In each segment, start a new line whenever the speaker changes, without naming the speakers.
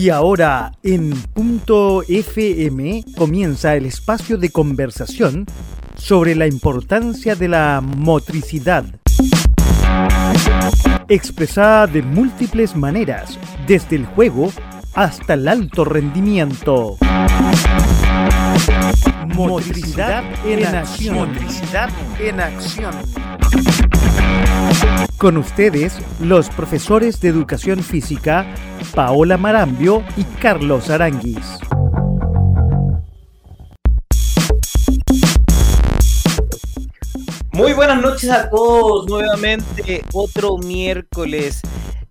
Y ahora en punto FM comienza el espacio de conversación sobre la importancia de la motricidad. Expresada de múltiples maneras, desde el juego hasta el alto rendimiento. Motricidad en acción. Motricidad en acción. Con ustedes, los profesores de educación física, Paola Marambio y Carlos Aranguis.
Muy buenas noches a todos, nuevamente otro miércoles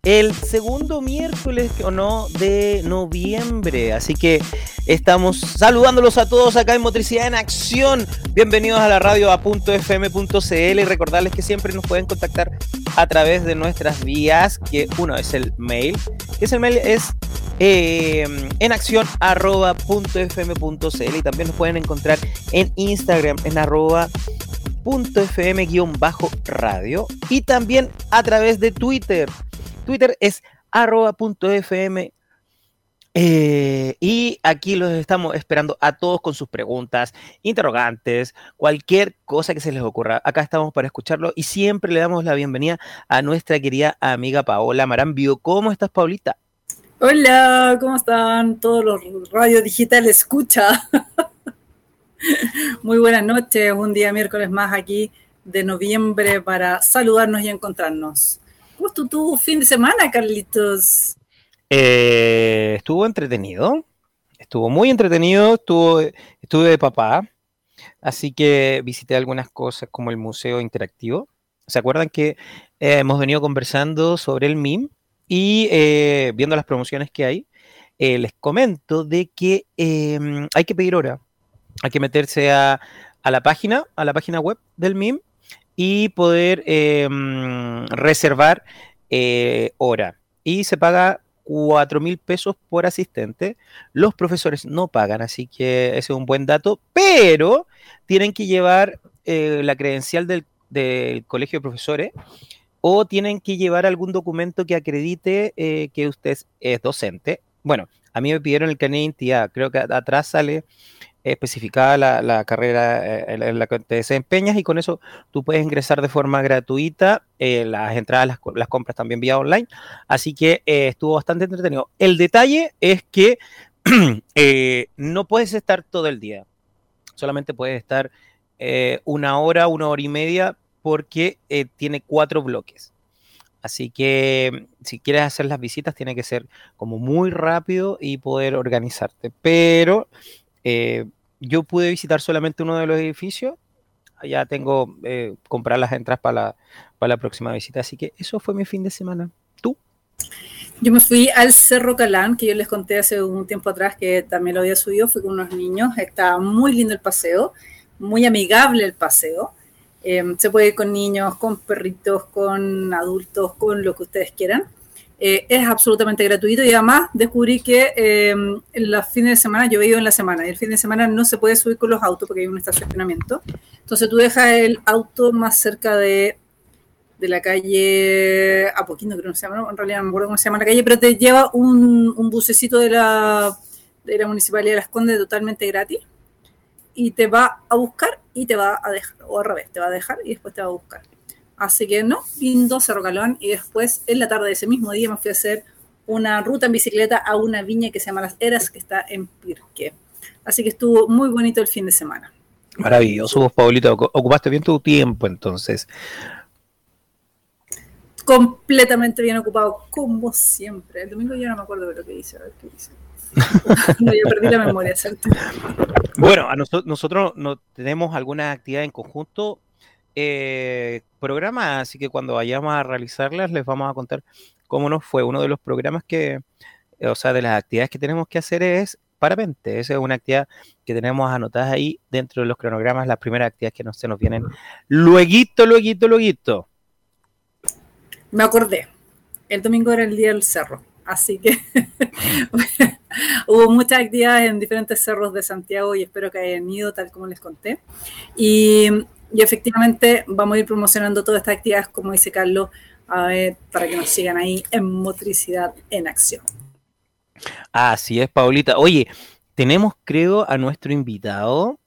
el segundo miércoles o no de noviembre. Así que estamos saludándolos a todos acá en Motricidad en Acción. Bienvenidos a la radio a .fm.cl y recordarles que siempre nos pueden contactar a través de nuestras vías, que uno es el mail, que es el mail es eh, en acción arroba .fm.cl y también nos pueden encontrar en Instagram en arroba .fm-radio y también a través de Twitter Twitter es arroba.fm. Eh, y aquí los estamos esperando a todos con sus preguntas, interrogantes, cualquier cosa que se les ocurra. Acá estamos para escucharlo y siempre le damos la bienvenida a nuestra querida amiga Paola Marambio. ¿Cómo estás, Paulita?
Hola, ¿cómo están todos los radios digitales? Escucha. Muy buenas noches, un día miércoles más aquí de noviembre para saludarnos y encontrarnos. ¿Cómo estuvo tu fin de semana, Carlitos?
Eh, estuvo entretenido, estuvo muy entretenido, estuvo, estuve de papá, así que visité algunas cosas como el museo interactivo. ¿Se acuerdan que eh, hemos venido conversando sobre el MIM y eh, viendo las promociones que hay? les comento de que em, hay que pedir hora, hay que meterse a, a la página, a la página web del MIM y poder em, reservar eh, hora. Y se paga 4 mil pesos por asistente. Los profesores no pagan, así que ese es un buen dato, pero tienen que llevar eh, la credencial del, colegio de profesores o tienen que llevar algún documento que acredite eh, que usted es docente. Bueno, a mí me pidieron el carnet de identidad, creo que atrás sale especificada la, carrera eh, en la que te desempeñas y con eso tú puedes ingresar de forma gratuita eh, las entradas, las, compras también vía online. Así que eh, estuvo bastante entretenido. El detalle es que no puedes estar todo el día, solamente puedes estar una hora, una hora y media porque tiene cuatro bloques. Así que si quieres hacer las visitas tiene que ser como muy rápido y poder organizarte. Pero eh, yo pude visitar solamente uno de los edificios. Ya tengo eh, comprar las entradas para la, para la próxima visita. Así que eso fue mi fin de semana. ¿Tú?
Yo me fui al Cerro Calán, que yo les conté hace un tiempo atrás que también lo había subido. Fui con unos niños. Está muy lindo el paseo, muy amigable el paseo. Eh, se puede ir con niños, con perritos, con adultos, con lo que ustedes quieran. Eh, es absolutamente gratuito y además descubrí que eh, en los fines de semana, yo he ido en la semana, y el fin de semana no se puede subir con los autos porque hay un estacionamiento. Entonces tú dejas el auto más cerca de, de la calle Apoquindo, creo que se llama, en realidad no me acuerdo cómo se llama la calle, pero te lleva un, un bucecito de la, de la Municipalidad de Las Condes totalmente gratis y te va a buscar y te va a dejar, o al revés, te va a dejar y después te va a buscar. Así que no, lindo Cerro Calón. Y después, en la tarde de ese mismo día, me fui a hacer una ruta en bicicleta a una viña que se llama Las Eras, que está en Pirque. Así que estuvo muy bonito el fin de semana.
Maravilloso, vos, Paulito. Ocupaste bien tu tiempo, entonces.
Completamente bien ocupado, como siempre. El domingo ya no me acuerdo de lo que hice. A ver qué hice. no, yo perdí la memoria, ¿cierto?
Bueno, a nosotros, nosotros no tenemos alguna actividad en conjunto eh, programas, así que cuando vayamos a realizarlas les vamos a contar cómo nos fue. Uno de los programas que, o sea, de las actividades que tenemos que hacer es parapente. Esa es una actividad que tenemos anotadas ahí dentro de los cronogramas, las primeras actividades que no se nos vienen. Lueguito, lueguito, lueguito.
Me acordé. El domingo era el día del cerro, así que hubo muchas actividades en diferentes cerros de Santiago y espero que hayan ido tal como les conté. Y y efectivamente vamos a ir promocionando todas estas actividades, como dice Carlos, para que nos sigan ahí en Motricidad en Acción.
Así es, Paulita. Oye, tenemos, creo, a nuestro invitado.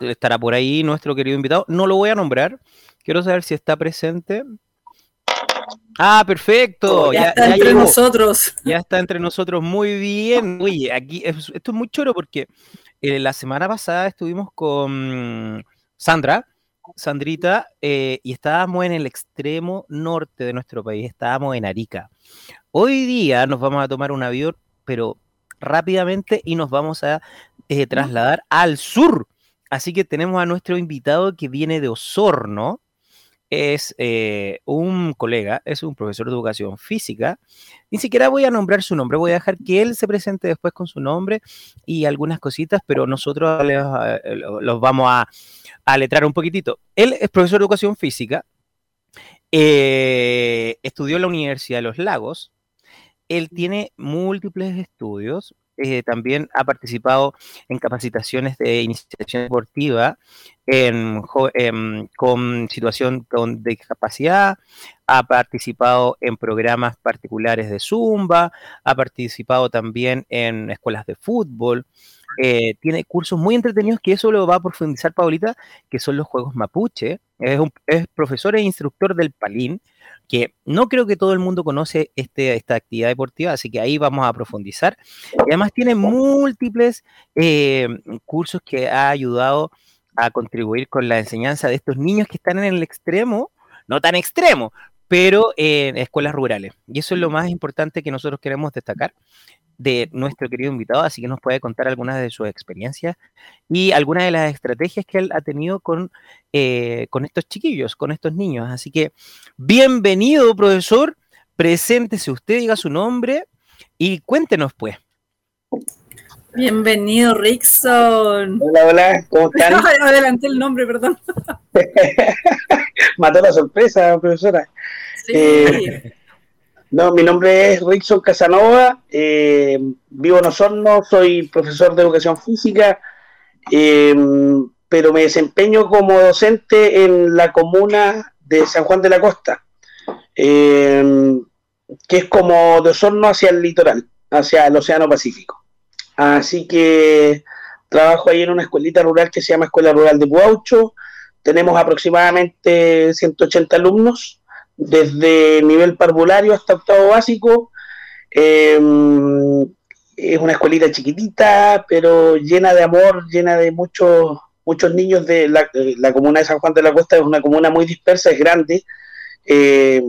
Estará por ahí nuestro querido invitado. No lo voy a nombrar. Quiero saber si está presente. Ah, perfecto.
Oh, ya, está entre nosotros.
Ya está entre nosotros. Muy bien. Oye, aquí esto es muy choro porque eh, la semana pasada estuvimos con Sandra, Sandrita, eh, y estábamos en el extremo norte de nuestro país. Estábamos en Arica. Hoy día nos vamos a tomar un avión, pero rápidamente y nos vamos a eh, trasladar al sur. Así que tenemos a nuestro invitado que viene de Osorno. Es eh, un colega, es un profesor de educación física. Ni siquiera voy a nombrar su nombre, voy a dejar que él se presente después con su nombre y algunas cositas, pero nosotros eh, los vamos a letrar un poquitito. Él es profesor de educación física, estudió en la Universidad de los Lagos, él tiene múltiples estudios, eh, también ha participado en capacitaciones de iniciación deportiva en, con situación con discapacidad, ha participado en programas particulares de Zumba, ha participado también en escuelas de fútbol, eh, tiene cursos muy entretenidos que eso lo va a profundizar Paulita, que son los juegos mapuche, es, es profesor e instructor del Palín, que no creo que todo el mundo conoce este, esta actividad deportiva, así que ahí vamos a profundizar. Y además tiene múltiples eh, cursos que ha ayudado a contribuir con la enseñanza de estos niños que están en el extremo, no tan extremo, pero en escuelas rurales. Y eso es lo más importante que nosotros queremos destacar de nuestro querido invitado, así que nos puede contar algunas de sus experiencias y algunas de las estrategias que él ha tenido con, eh, con estos chiquillos, con estos niños. Así que bienvenido, profesor, preséntese usted, diga su nombre y cuéntenos pues.
Bienvenido, Rickson.
Hola, hola, ¿cómo están?
Adelanté el nombre, perdón.
Mató la sorpresa, profesora. Sí. Eh, no, mi nombre es Rickson Casanova, eh, vivo en Osorno, soy profesor de educación física, em, pero me desempeño como docente en la comuna de San Juan de la Costa, em, que es como de Osorno hacia el litoral, hacia el Océano Pacífico. Así que trabajo ahí en una escuelita rural que se llama Escuela Rural de Puaucho. Tenemos aproximadamente 180 alumnos desde nivel parvulario hasta octavo básico. Em, es una escuelita chiquitita, pero llena de amor, llena de muchos muchos niños de la, la, comuna de San Juan de la Costa. Es una comuna muy dispersa, es grande. Eh,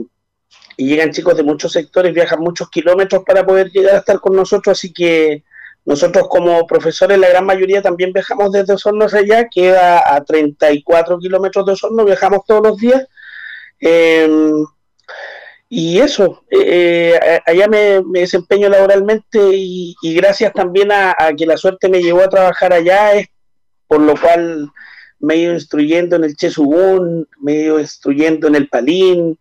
y llegan chicos de muchos sectores, viajan muchos kilómetros para poder llegar a estar con nosotros, así que nosotros como profesores, la gran mayoría también viajamos desde Osorno hacia allá, queda a 34 kilómetros de Osorno, viajamos todos los días Em, y eso, eh, eh, allá me, desempeño laboralmente y, gracias también a, que la suerte me llevó a trabajar allá, por lo cual me he ido instruyendo en el Chesugún, me he ido instruyendo en el Palín,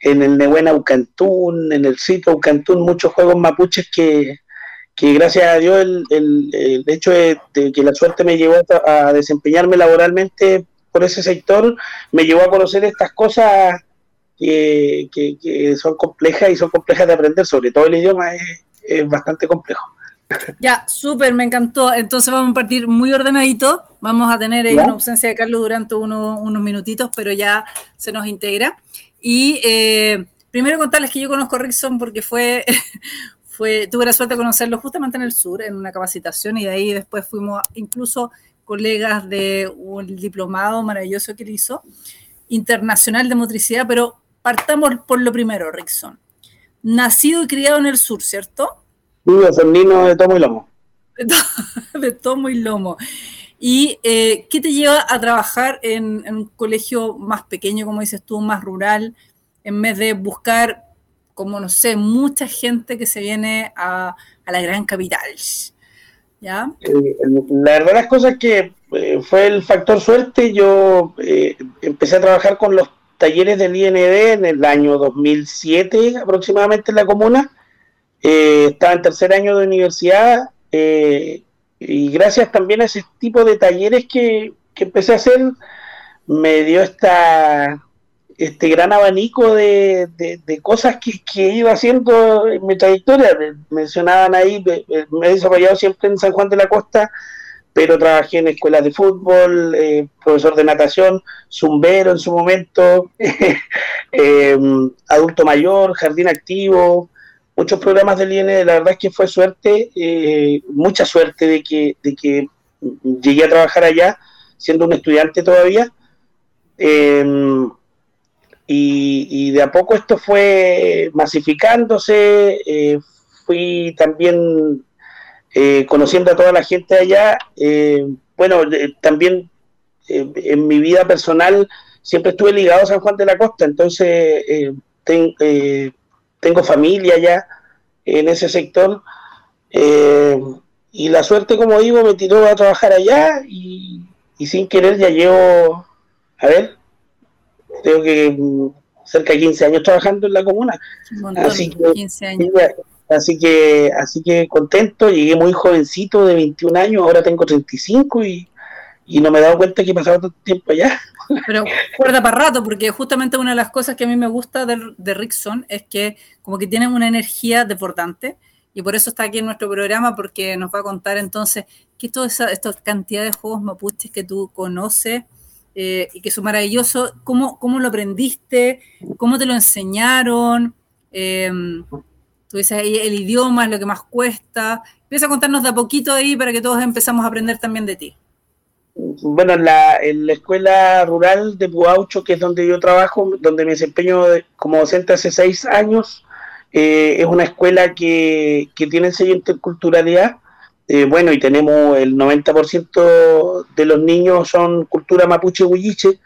en el Nehuena Ucantún, en el Cito Ucantún, muchos juegos mapuches que, que gracias a Dios el, el, hecho de, que la suerte me llevó a desempeñarme laboralmente por ese sector, me llevó a conocer estas cosas que, son complejas y son complejas de aprender, sobre todo el idioma es, bastante complejo.
Ya, súper, me encantó. Entonces vamos a partir muy ordenadito. Vamos a tener ahí una ausencia de Carlos durante unos minutitos, pero ya se nos integra. Y eh, primero contarles que yo conozco a Rickson porque fue, fue, tuve la suerte de conocerlo justamente en el sur, en una capacitación, y de ahí después fuimos incluso colegas de un diplomado maravilloso que él hizo, internacional de motricidad, pero partamos por lo primero, Rickson. Nacido y criado en el sur, ¿cierto?
Sí, niño de tomo y lomo.
De tomo y lomo. ¿Y eh, qué te lleva a trabajar en, un colegio más pequeño, como dices tú, más rural, en vez de buscar, como no sé, mucha gente que se viene a, a la gran capital? ¿Ya?
Eh, la verdad las cosas que eh, fue el factor suerte, yo eh, empecé a trabajar con los talleres del IND en el año 2007 aproximadamente en la comuna, estaba en tercer año de universidad y gracias también a ese tipo de talleres que, que empecé a hacer, me dio esta, este gran abanico de, cosas que, he ido haciendo en mi trayectoria. Mencionaban ahí, me he desarrollado siempre en San Juan de la Costa, pero trabajé en escuelas de fútbol, eh, profesor de natación, zumbero en su momento, em, adulto mayor, jardín activo, muchos programas del INE. La verdad es que fue suerte, eh, mucha suerte de que, de que llegué a trabajar allá, siendo un estudiante todavía. Em, y, de a poco esto fue masificándose, eh, fui también eh, conociendo a toda la gente allá. Eh, bueno, también en mi vida personal siempre estuve ligado a San Juan de la Costa, entonces tengo familia allá en ese sector. y la suerte, como digo, me tiró a trabajar allá y, y sin querer ya llevo, a ver, tengo que mm, cerca de 15 años trabajando en la comuna. así que, 15 años. Así que, así que contento, llegué muy jovencito de 21 años, ahora tengo 35 y, y no me he dado cuenta que he pasado tanto tiempo allá.
Pero cuerda para rato, porque justamente una de las cosas que a mí me gusta de, de Rickson es que como que tienen una energía desbordante y por eso está aquí en nuestro programa, porque nos va a contar entonces qué toda esa, esta cantidad de juegos mapuches que tú conoces, eh, y que es maravilloso. ¿Cómo, ¿Cómo, lo aprendiste? ¿Cómo te lo enseñaron? Eh, tú dices ahí, el idioma es lo que más cuesta. Empieza a contarnos de a poquito ahí para que todos empezamos a aprender también de ti.
Bueno, en la, en la escuela rural de Puaucho, que es donde yo trabajo, donde me desempeño como docente hace seis años, eh, es una escuela que, que tiene sello interculturalidad eh, bueno, y tenemos el 90% de los niños son cultura mapuche huilliche,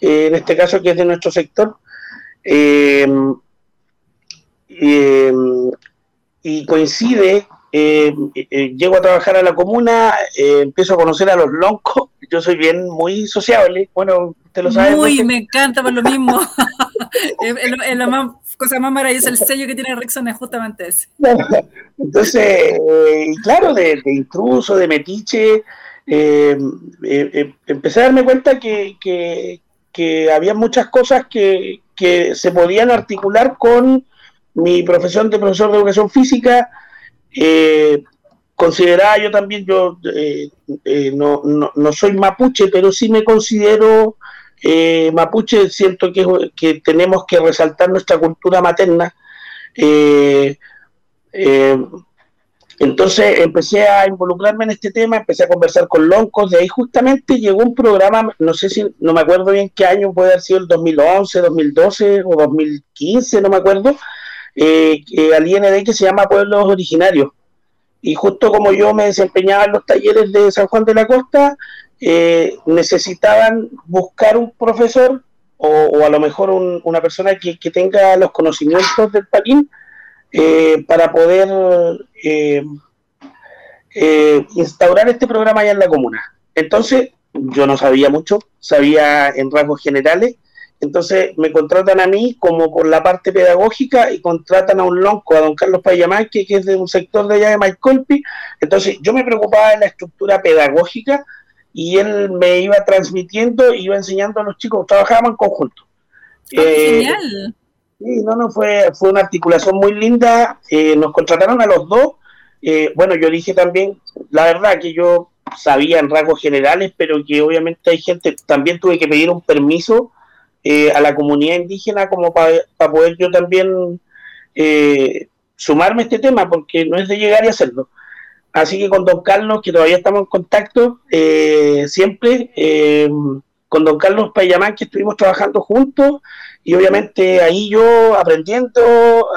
eh, en este caso que es de nuestro sector. Eh, y coincide, llego a trabajar a la comuna, empiezo a conocer a los loncos, yo soy bien muy sociable, bueno,
te lo sabes. Muy, me encanta por lo mismo. es, lo más cosa más maravillosa, el sello que tiene Rexon es justamente ese.
Entonces, eh, claro, de, intruso, de metiche, eh, eh, empecé a darme cuenta que, había muchas cosas que, se podían articular con mi profesión de profesor de educación física. consideraba yo también, yo no, no soy mapuche, pero sí me considero eh, mapuche siento que, tenemos que resaltar nuestra cultura materna. Eh, eh, entonces empecé a involucrarme en este tema, empecé a conversar con loncos, de ahí justamente llegó un programa, no sé si, no me acuerdo bien qué año puede haber sido el 2011, 2012 o 2015, no me acuerdo, eh, al IND que se llama Pueblos Originarios. Y justo como yo me desempeñaba en los talleres de San Juan de la Costa, eh, necesitaban buscar un profesor o, a lo mejor una persona que, tenga los conocimientos del palín eh, para poder eh, instaurar este programa allá en la comuna. Entonces, yo no sabía mucho, sabía en rasgos generales, entonces me contratan a mí como por la parte pedagógica y contratan a un lonco, a don Carlos Payamanque, que es de un sector de allá de Maicolpi. Entonces yo me preocupaba de la estructura pedagógica y él me iba transmitiendo y iba enseñando a los chicos, trabajábamos en conjunto.
Ah, eh, genial.
Sí, no, no, fue, fue una articulación muy linda, eh, nos contrataron a los dos, eh, bueno, yo dije también, la verdad que yo sabía en rasgos generales, pero que obviamente hay gente, también tuve que pedir un permiso a la comunidad indígena como para poder yo también sumarme a este tema, porque no es de llegar y hacerlo. Así que con don Carlos, que todavía estamos en contacto, eh, siempre, eh, con don Carlos Payamán, que estuvimos trabajando juntos, y obviamente ahí yo aprendiendo,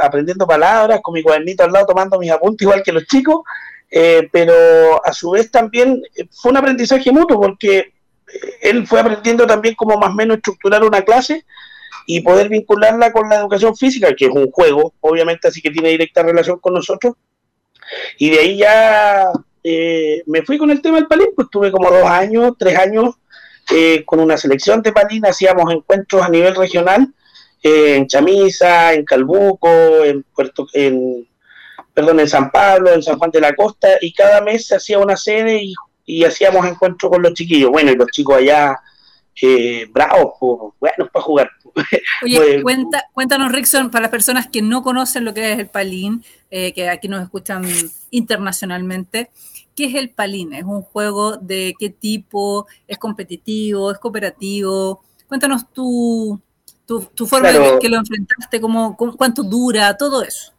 aprendiendo palabras, con mi cuadernito al lado, tomando mis apuntes, igual que los chicos, eh, pero a su vez también fue un aprendizaje mutuo, porque él fue aprendiendo también como más o menos estructurar una clase y poder vincularla con la educación física, que es un juego, obviamente, así que tiene directa relación con nosotros, y de ahí ya eh, me fui con el tema del palín, pues tuve como dos años, tres años eh, con una selección de palín, hacíamos encuentros a nivel regional, eh, en Chamisa, en Calbuco, en Puerto, en, perdón, en San Pablo, en San Juan de la Costa, y cada mes se hacía una sede y, hacíamos encuentros con los chiquillos. Bueno, y los chicos allá eh, bravos, buenos para jugar.
Oye, cuenta, cuéntanos, Rickson, para las personas que no conocen lo que es el palín, eh, que aquí nos escuchan internacionalmente, ¿qué es el palín? ¿Es un juego de qué tipo? ¿Es competitivo? ¿Es cooperativo? Cuéntanos tu, tu, forma de que lo enfrentaste, cómo, cuánto dura, todo eso.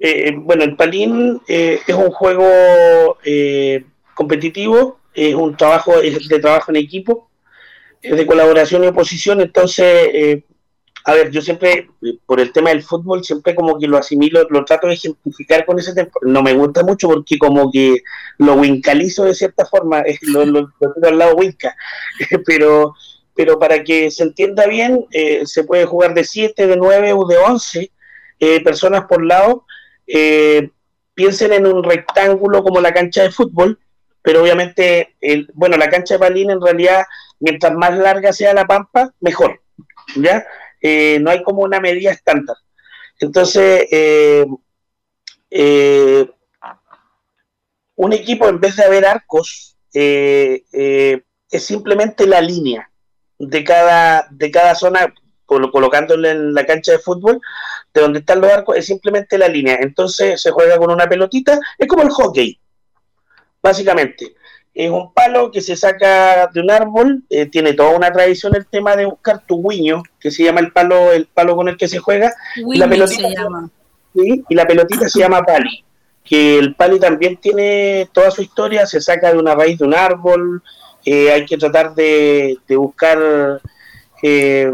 Eh, bueno, el palín es un juego competitivo, es un trabajo es de trabajo en equipo de colaboración y oposición, entonces, eh, a ver, yo siempre, por el tema del fútbol, siempre como que lo asimilo, lo trato de ejemplificar con ese tema. No me gusta mucho porque como que lo wincalizo de cierta forma, lo, lo, tengo al lado winca, pero, pero para que se entienda bien, eh, se puede jugar de 7, de 9 o de 11 eh, personas por lado. piensen en un rectángulo como la cancha de fútbol, pero obviamente, el, bueno, la cancha de palín en realidad mientras más larga sea la pampa, mejor. ¿Ya? Eh, no hay como una medida estándar. Entonces, eh, eh, un equipo en vez de haber arcos, es simplemente la línea de cada, de cada zona, colocándole en la cancha de fútbol, de donde están los arcos, es simplemente la línea. Entonces se juega con una pelotita, es como el hockey, básicamente es un palo que se saca de un árbol, eh, tiene toda una tradición el tema de buscar tu guiño, que se llama el palo, el palo con el que se juega, y la pelotita se llama. y la pelotita se llama pali, que el pali también tiene toda su historia, se saca de una raíz de un árbol, eh, hay que tratar de, buscar eh,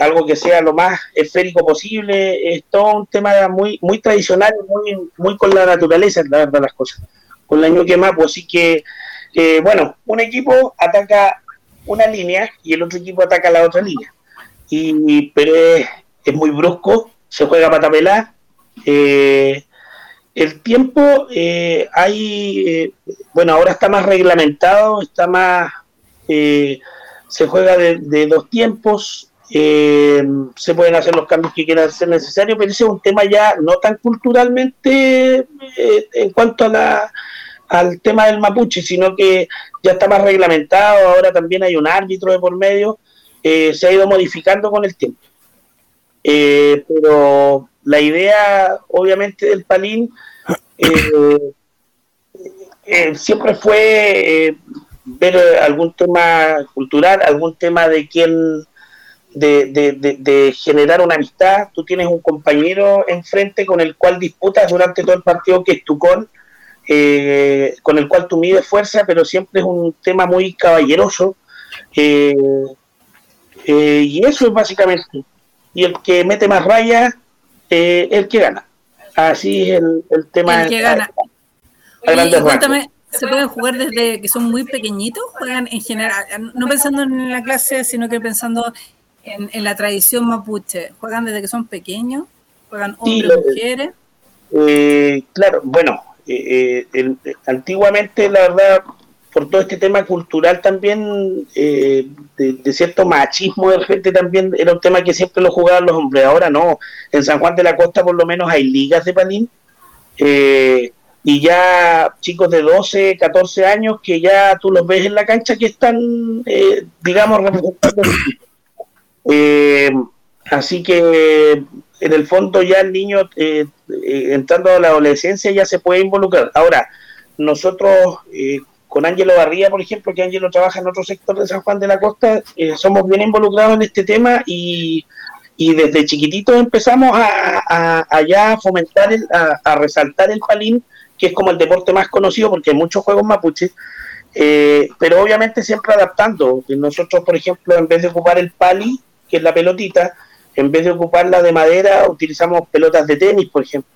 algo que sea lo más esférico posible, es todo un tema muy, muy tradicional, muy, muy con la naturaleza, la verdad las cosas, con la ñuque pues así que eh, bueno, un equipo ataca una línea y el otro equipo ataca la otra línea. Y, pero es, muy brusco, se juega para tapelar. Eh, el tiempo eh, hay, bueno, ahora está más reglamentado, está más, se juega de, dos tiempos, se pueden hacer los cambios que quieran ser necesarios, pero ese es un tema ya no tan culturalmente en cuanto a la al tema del mapuche, sino que ya está más reglamentado, ahora también hay un árbitro de por medio, eh, se ha ido modificando con el tiempo. Eh, pero la idea, obviamente, del palín eh, siempre fue ver algún tema cultural, algún tema de quién, de, de, de, generar una amistad. Tú tienes un compañero enfrente con el cual disputas durante todo el partido, que es tu con eh, con el cual tú mides fuerza, pero siempre es un tema muy caballeroso. Eh, eh, y eso es básicamente. Y el que mete más rayas, el que gana. Así es el, tema.
El que gana. ¿se pueden jugar desde que son muy pequeñitos? ¿Juegan en general, no pensando en la clase, sino que pensando en, la tradición mapuche? ¿Juegan desde que son pequeños? ¿Juegan hombres o mujeres?
claro, bueno, eh, eh, antiguamente, la verdad, por todo este tema cultural también, eh, de, cierto machismo de repente también, era un tema que siempre lo jugaban los hombres. Ahora no, en San Juan de la Costa por lo menos hay ligas de palín. y ya chicos de 12, 14 años que ya tú los ves en la cancha que están, digamos, representando. Así que en el fondo ya el niño eh, eh, entrando a la adolescencia ya se puede involucrar. Ahora, nosotros eh, con Ángelo Barría, por ejemplo, que Ángelo trabaja en otro sector de San Juan de la Costa, somos bien involucrados en este tema y, desde chiquititos empezamos a, a, fomentar, a, resaltar el palín, que es como el deporte más conocido porque hay muchos juegos mapuches, pero obviamente siempre adaptando. Nosotros, por ejemplo, en vez de ocupar el pali, que es la pelotita, en vez de ocuparla de madera, utilizamos pelotas de tenis, por ejemplo.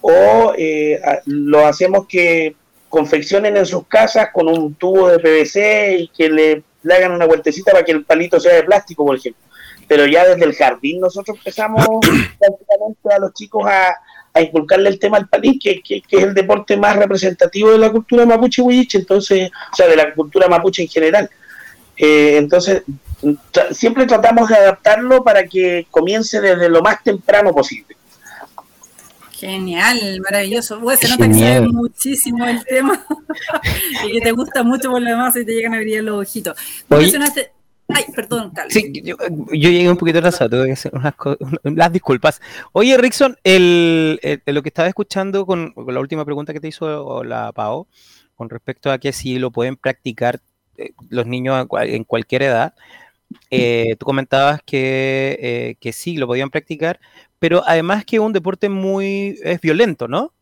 O eh, lo hacemos que confeccionen en sus casas con un tubo de PVC y que le, hagan una vueltecita para que el palito sea de plástico, por ejemplo. Pero ya desde el jardín nosotros empezamos prácticamente a los chicos a, inculcarle el tema al palín, que, que, es el deporte más representativo de la cultura mapuche huilliche, entonces, o sea, de la cultura mapuche en general. Eh, entonces, siempre tratamos de adaptarlo para que comience desde lo más temprano posible.
Genial, maravilloso. se nota que sabes muchísimo el tema y que te gusta mucho por lo demás y te llegan a abrir los ojitos. Ay, perdón.
Sí, yo, llegué un poquito atrasado, tengo que hacer unas las disculpas. Oye, Rickson, el, lo que estaba escuchando con, la última pregunta que te hizo la PAO, con respecto a que si lo pueden practicar eh, los niños en cualquier edad, eh, tú comentabas que, eh, que, sí, lo podían practicar, pero además que es un deporte muy es violento, ¿no?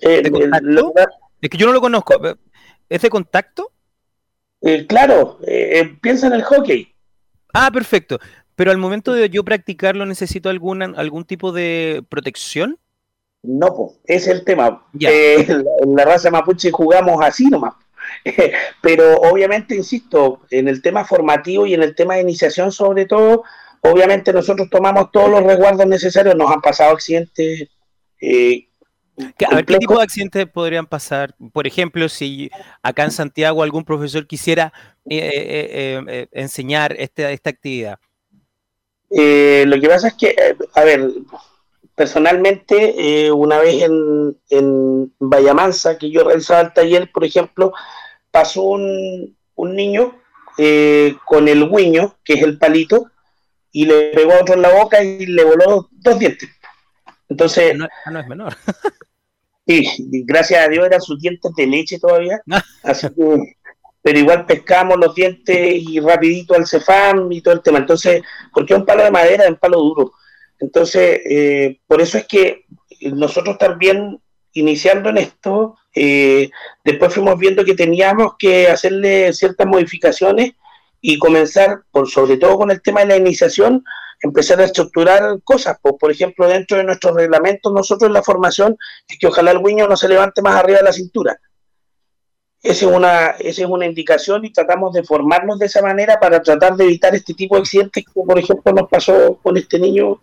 es que yo no lo conozco. ¿Es de contacto?
claro, piensa en el hockey.
Ah, perfecto. Pero al momento de yo practicarlo, ¿necesito alguna, algún tipo de protección?
No, pues, es el tema. en la raza mapuche jugamos así nomás. Pero obviamente, insisto, en el tema formativo y en el tema de iniciación sobre todo, obviamente nosotros tomamos todos los resguardos necesarios, nos han pasado accidentes.
Eh, a ver, ¿qué tipo de accidentes podrían pasar? Por ejemplo, si acá en Santiago algún profesor quisiera eh, eh, enseñar este, esta actividad.
lo que pasa es que, a ver, personalmente, una vez en, en Vallamansa, que yo realizaba el taller, por ejemplo, pasó un, niño eh, con el guiño, que es el palito, y le pegó a otro en la boca y le voló dos dientes. Entonces.
No, no es menor.
sí, gracias a Dios eran sus dientes de leche todavía. así que, pero igual pescamos los dientes y rapidito al cefam y todo el tema. Entonces, porque es un palo de madera, es un palo duro. Entonces, eh, por eso es que nosotros también, iniciando en esto, eh, después fuimos viendo que teníamos que hacerle ciertas modificaciones y comenzar, por sobre todo con el tema de la iniciación, empezar a estructurar cosas. Pues, por ejemplo, dentro de nuestros reglamentos, nosotros en la formación, es que ojalá el guiño no se levante más arriba de la cintura. Esa es, una, esa es una indicación y tratamos de formarnos de esa manera para tratar de evitar este tipo de accidentes que, por ejemplo, nos pasó con este niño,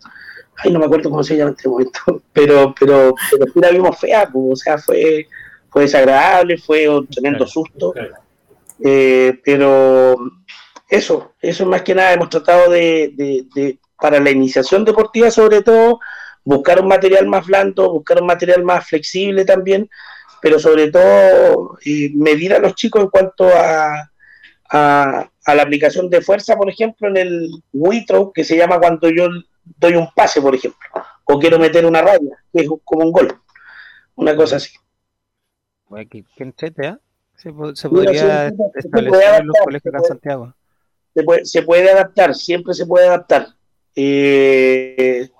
ay, no me acuerdo cómo se llama en este momento, pero, pero, pero sí la vimos fea, o sea, fue, fue desagradable, fue un tremendo susto. Eh, pero eso, eso más que nada hemos tratado de, para la iniciación deportiva sobre todo, buscar un material más blando, buscar un material más flexible también, pero sobre todo medir a los chicos en cuanto a, a, la aplicación de fuerza, por ejemplo, en el Witro, que se llama cuando yo doy un pase, por ejemplo, o quiero meter una raya, que es como un gol, una cosa así.
Qué, ¿eh? Se, podría establecer en los colegios acá en Santiago.
Se puede, adaptar, siempre se puede adaptar. Eh,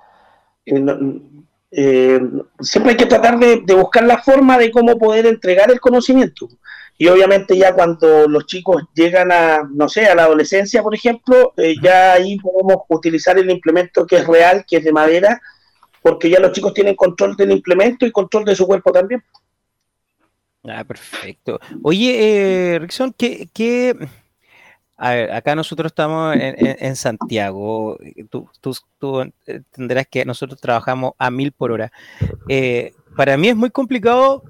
eh, siempre hay que tratar de, buscar la forma de cómo poder entregar el conocimiento. Y obviamente ya cuando los chicos llegan a, no sé, a la adolescencia, por ejemplo, ya ahí podemos utilizar el implemento que es real, que es de madera, porque ya los chicos tienen control del implemento y control de su cuerpo también.
Ah, perfecto. Oye, eh, Rickson, ¿qué, A ver, acá nosotros estamos en, Santiago. Tú, tú, que nosotros trabajamos a mil por hora. Eh, para mí es muy complicado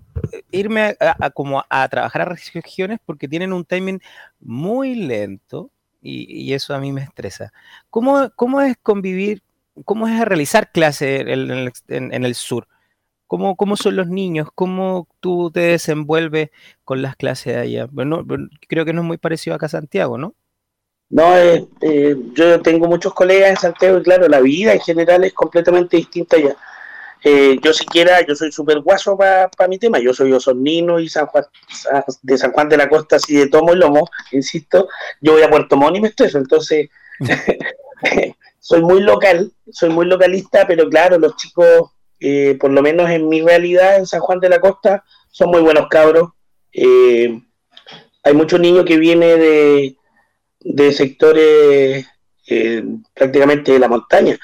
irme a, como a trabajar a regiones porque tienen un timing muy lento y, eso a mí me estresa. ¿Cómo, cómo es convivir, cómo es realizar clases en el sur? ¿Cómo, ¿Cómo, son los niños? ¿Cómo tú te desenvuelves con las clases de allá? Bueno, creo que no es muy parecido acá a Santiago, ¿no?
No, eh, eh, yo tengo muchos colegas en Santiago y claro, la vida en general es completamente distinta allá. Eh, yo siquiera, yo soy súper guaso para mi tema, yo soy osornino y San Juan, de San Juan de la Costa, así de tomo y lomo, insisto, yo voy a Puerto Montt y me estreso, entonces soy muy local, soy muy localista, pero claro, los chicos eh, por lo menos en mi realidad en San Juan de la Costa, son muy buenos cabros. Eh, hay muchos niños que vienen de, de sectores eh, prácticamente de la montaña.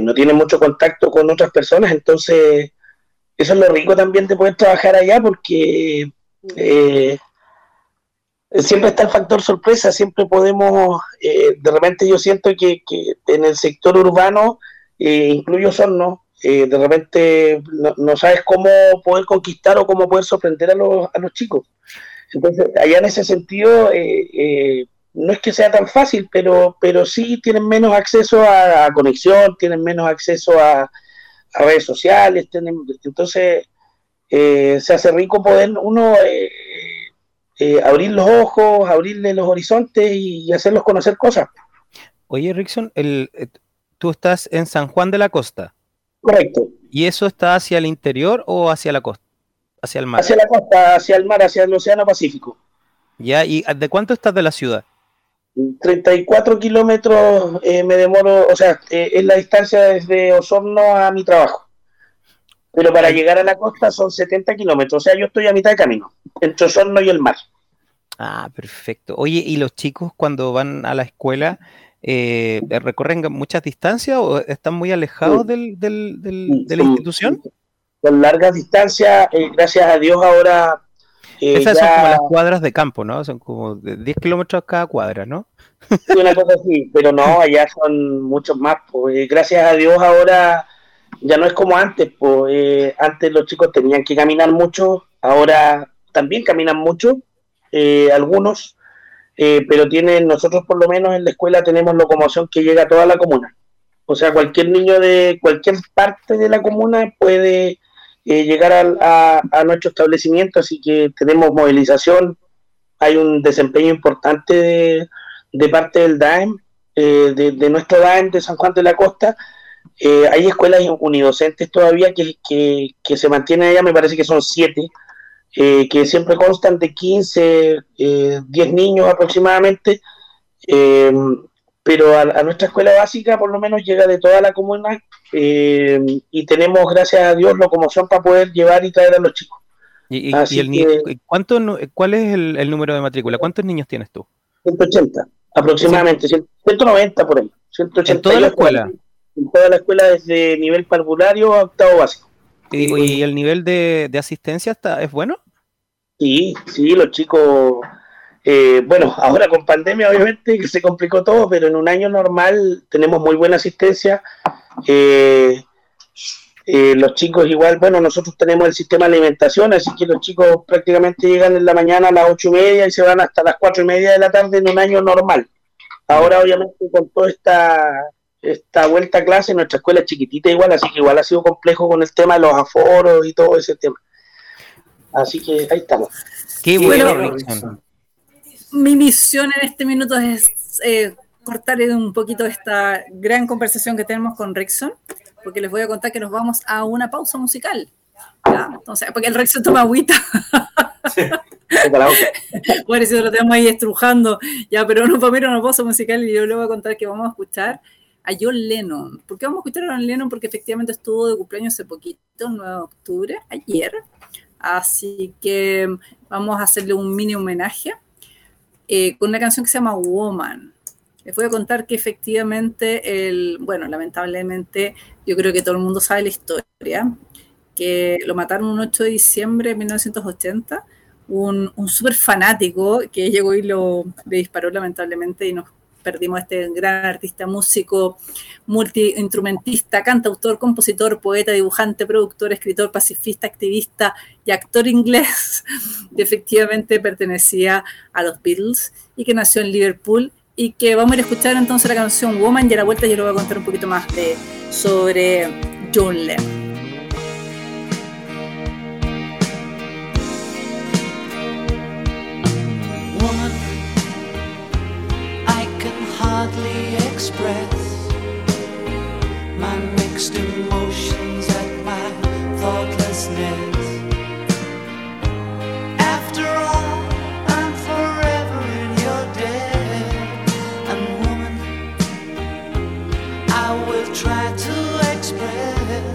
no tienen mucho contacto con otras personas, entonces eso es lo rico también de poder trabajar allá porque siempre está el factor sorpresa, siempre podemos, de repente yo siento que, en el sector urbano, incluyo Sorno, eh, de repente no, sabes cómo poder conquistar o cómo poder sorprender a los, a los chicos. Entonces, allá en ese sentido, eh, eh, no es que sea tan fácil, pero, pero sí tienen menos acceso a, conexión, tienen menos acceso a, redes sociales, tienen, entonces se hace rico poder uno eh, abrir los ojos, abrirle los horizontes y, hacerlos conocer cosas.
Oye, Rickson, el, eh, tú estás en San Juan de la Costa.
Correcto.
¿Y eso está hacia el interior o hacia la costa? Hacia el mar.
Hacia la costa, hacia el mar, hacia el Océano Pacífico.
Ya, ¿y de cuánto estás de la ciudad?
34 kilómetros eh, me demoro, o sea, es la distancia desde Osorno a mi trabajo. Pero para llegar a la costa son 70 kilómetros, o sea, yo estoy a mitad de camino, entre Osorno y el mar.
Ah, perfecto. Oye, ¿y los chicos cuando van a la escuela eh, recorren muchas distancias o están muy alejados del, de la institución?
Con largas distancias, eh, gracias a Dios ahora...
Eh, Esas son como las cuadras de campo, ¿no? Son como 10 kilómetros cada cuadra, ¿no?
Una cosa así, pero no, allá son muchos más. Pues, gracias a Dios ahora ya no es como antes, pues eh, antes los chicos tenían que caminar mucho, ahora también caminan mucho, eh, algunos, eh, pero tienen, nosotros por lo menos en la escuela tenemos locomoción que llega a toda la comuna. O sea, cualquier niño de cualquier parte de la comuna puede llegar a, nuestro establecimiento, así que tenemos movilización, hay un desempeño importante de, parte del DAEM, de, de, nuestro DAEM de San Juan de la Costa, eh, hay escuelas unidocentes todavía que, que, se mantienen allá, me parece que son siete, eh, que siempre constan de 15, eh, 10 niños aproximadamente, eh, pero a, nuestra escuela básica por lo menos llega de toda la comuna y tenemos, gracias a Dios, locomoción para poder llevar y traer a los chicos.
¿Y, el ¿cuánto, ¿Cuál es el, número de matrícula? ¿Cuántos niños tienes tú?
180, aproximadamente, 190 por ahí. 180
¿En toda la escuela?
en toda la escuela desde nivel parvulario a octavo básico.
¿Y, el nivel de, asistencia está, es bueno?
Sí, sí, los chicos, eh, bueno, ahora con pandemia obviamente que se complicó todo, pero en un año normal tenemos muy buena asistencia. Eh, eh, los chicos igual, bueno, nosotros tenemos el sistema de alimentación, así que los chicos prácticamente llegan en la mañana a las ocho y media y se van hasta las cuatro y media de la tarde en un año normal. Ahora obviamente con toda esta esta vuelta a clase, nuestra escuela es chiquitita igual, así que igual ha sido complejo con el tema de los aforos y todo ese tema. Así que ahí estamos.
Qué bueno,
Mi misión en este minuto es eh, cortar un poquito esta gran conversación que tenemos con Rexon, porque les voy a contar que nos vamos a una pausa musical. Entonces, porque el Rexon toma agüita. Sí. bueno, si lo tenemos ahí estrujando, ya, pero no, para mí una pausa musical y yo le voy a contar que vamos a escuchar a John Lennon. ¿Por qué vamos a escuchar a John Lennon? Porque efectivamente estuvo de cumpleaños hace poquito, el 9 de octubre, ayer. Así que vamos a hacerle un mini homenaje eh, con una canción que se llama Woman. Les voy a contar que efectivamente, el, bueno, lamentablemente, yo creo que todo el mundo sabe la historia, que lo mataron un 8 de diciembre de 1980, un, un súper fanático que llegó y lo le disparó lamentablemente y nos perdimos a este gran artista, músico, multiinstrumentista, cantautor, compositor, poeta, dibujante, productor, escritor, pacifista, activista y actor inglés, que efectivamente pertenecía a los Beatles y que nació en Liverpool y que vamos a ir a escuchar entonces la canción Woman y a la vuelta yo le voy a contar un poquito más de, sobre John Lennon. Hardly express my mixed emotions at my thoughtlessness. After all, I'm forever in your debt. And woman, I will try to express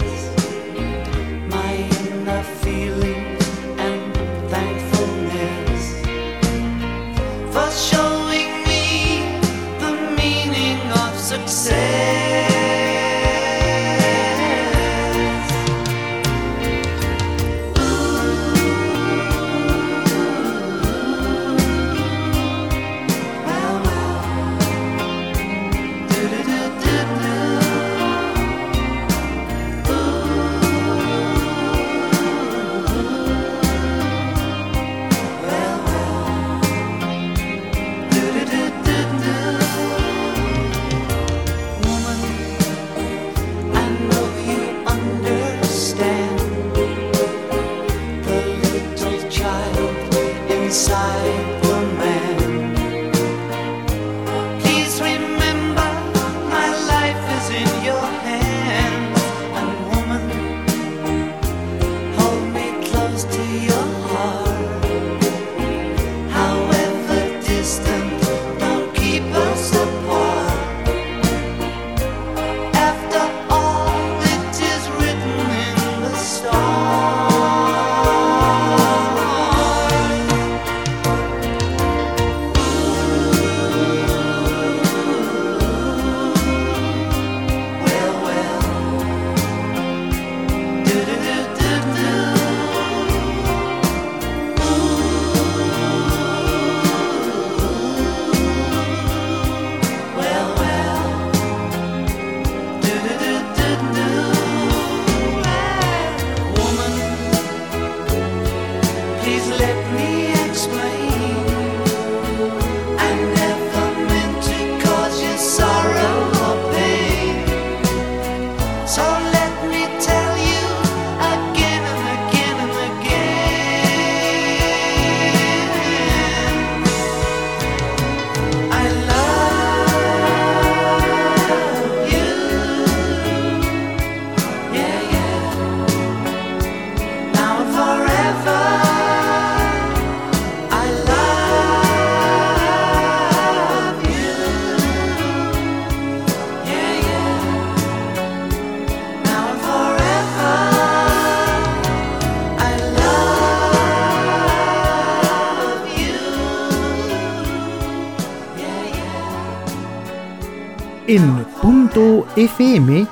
FM,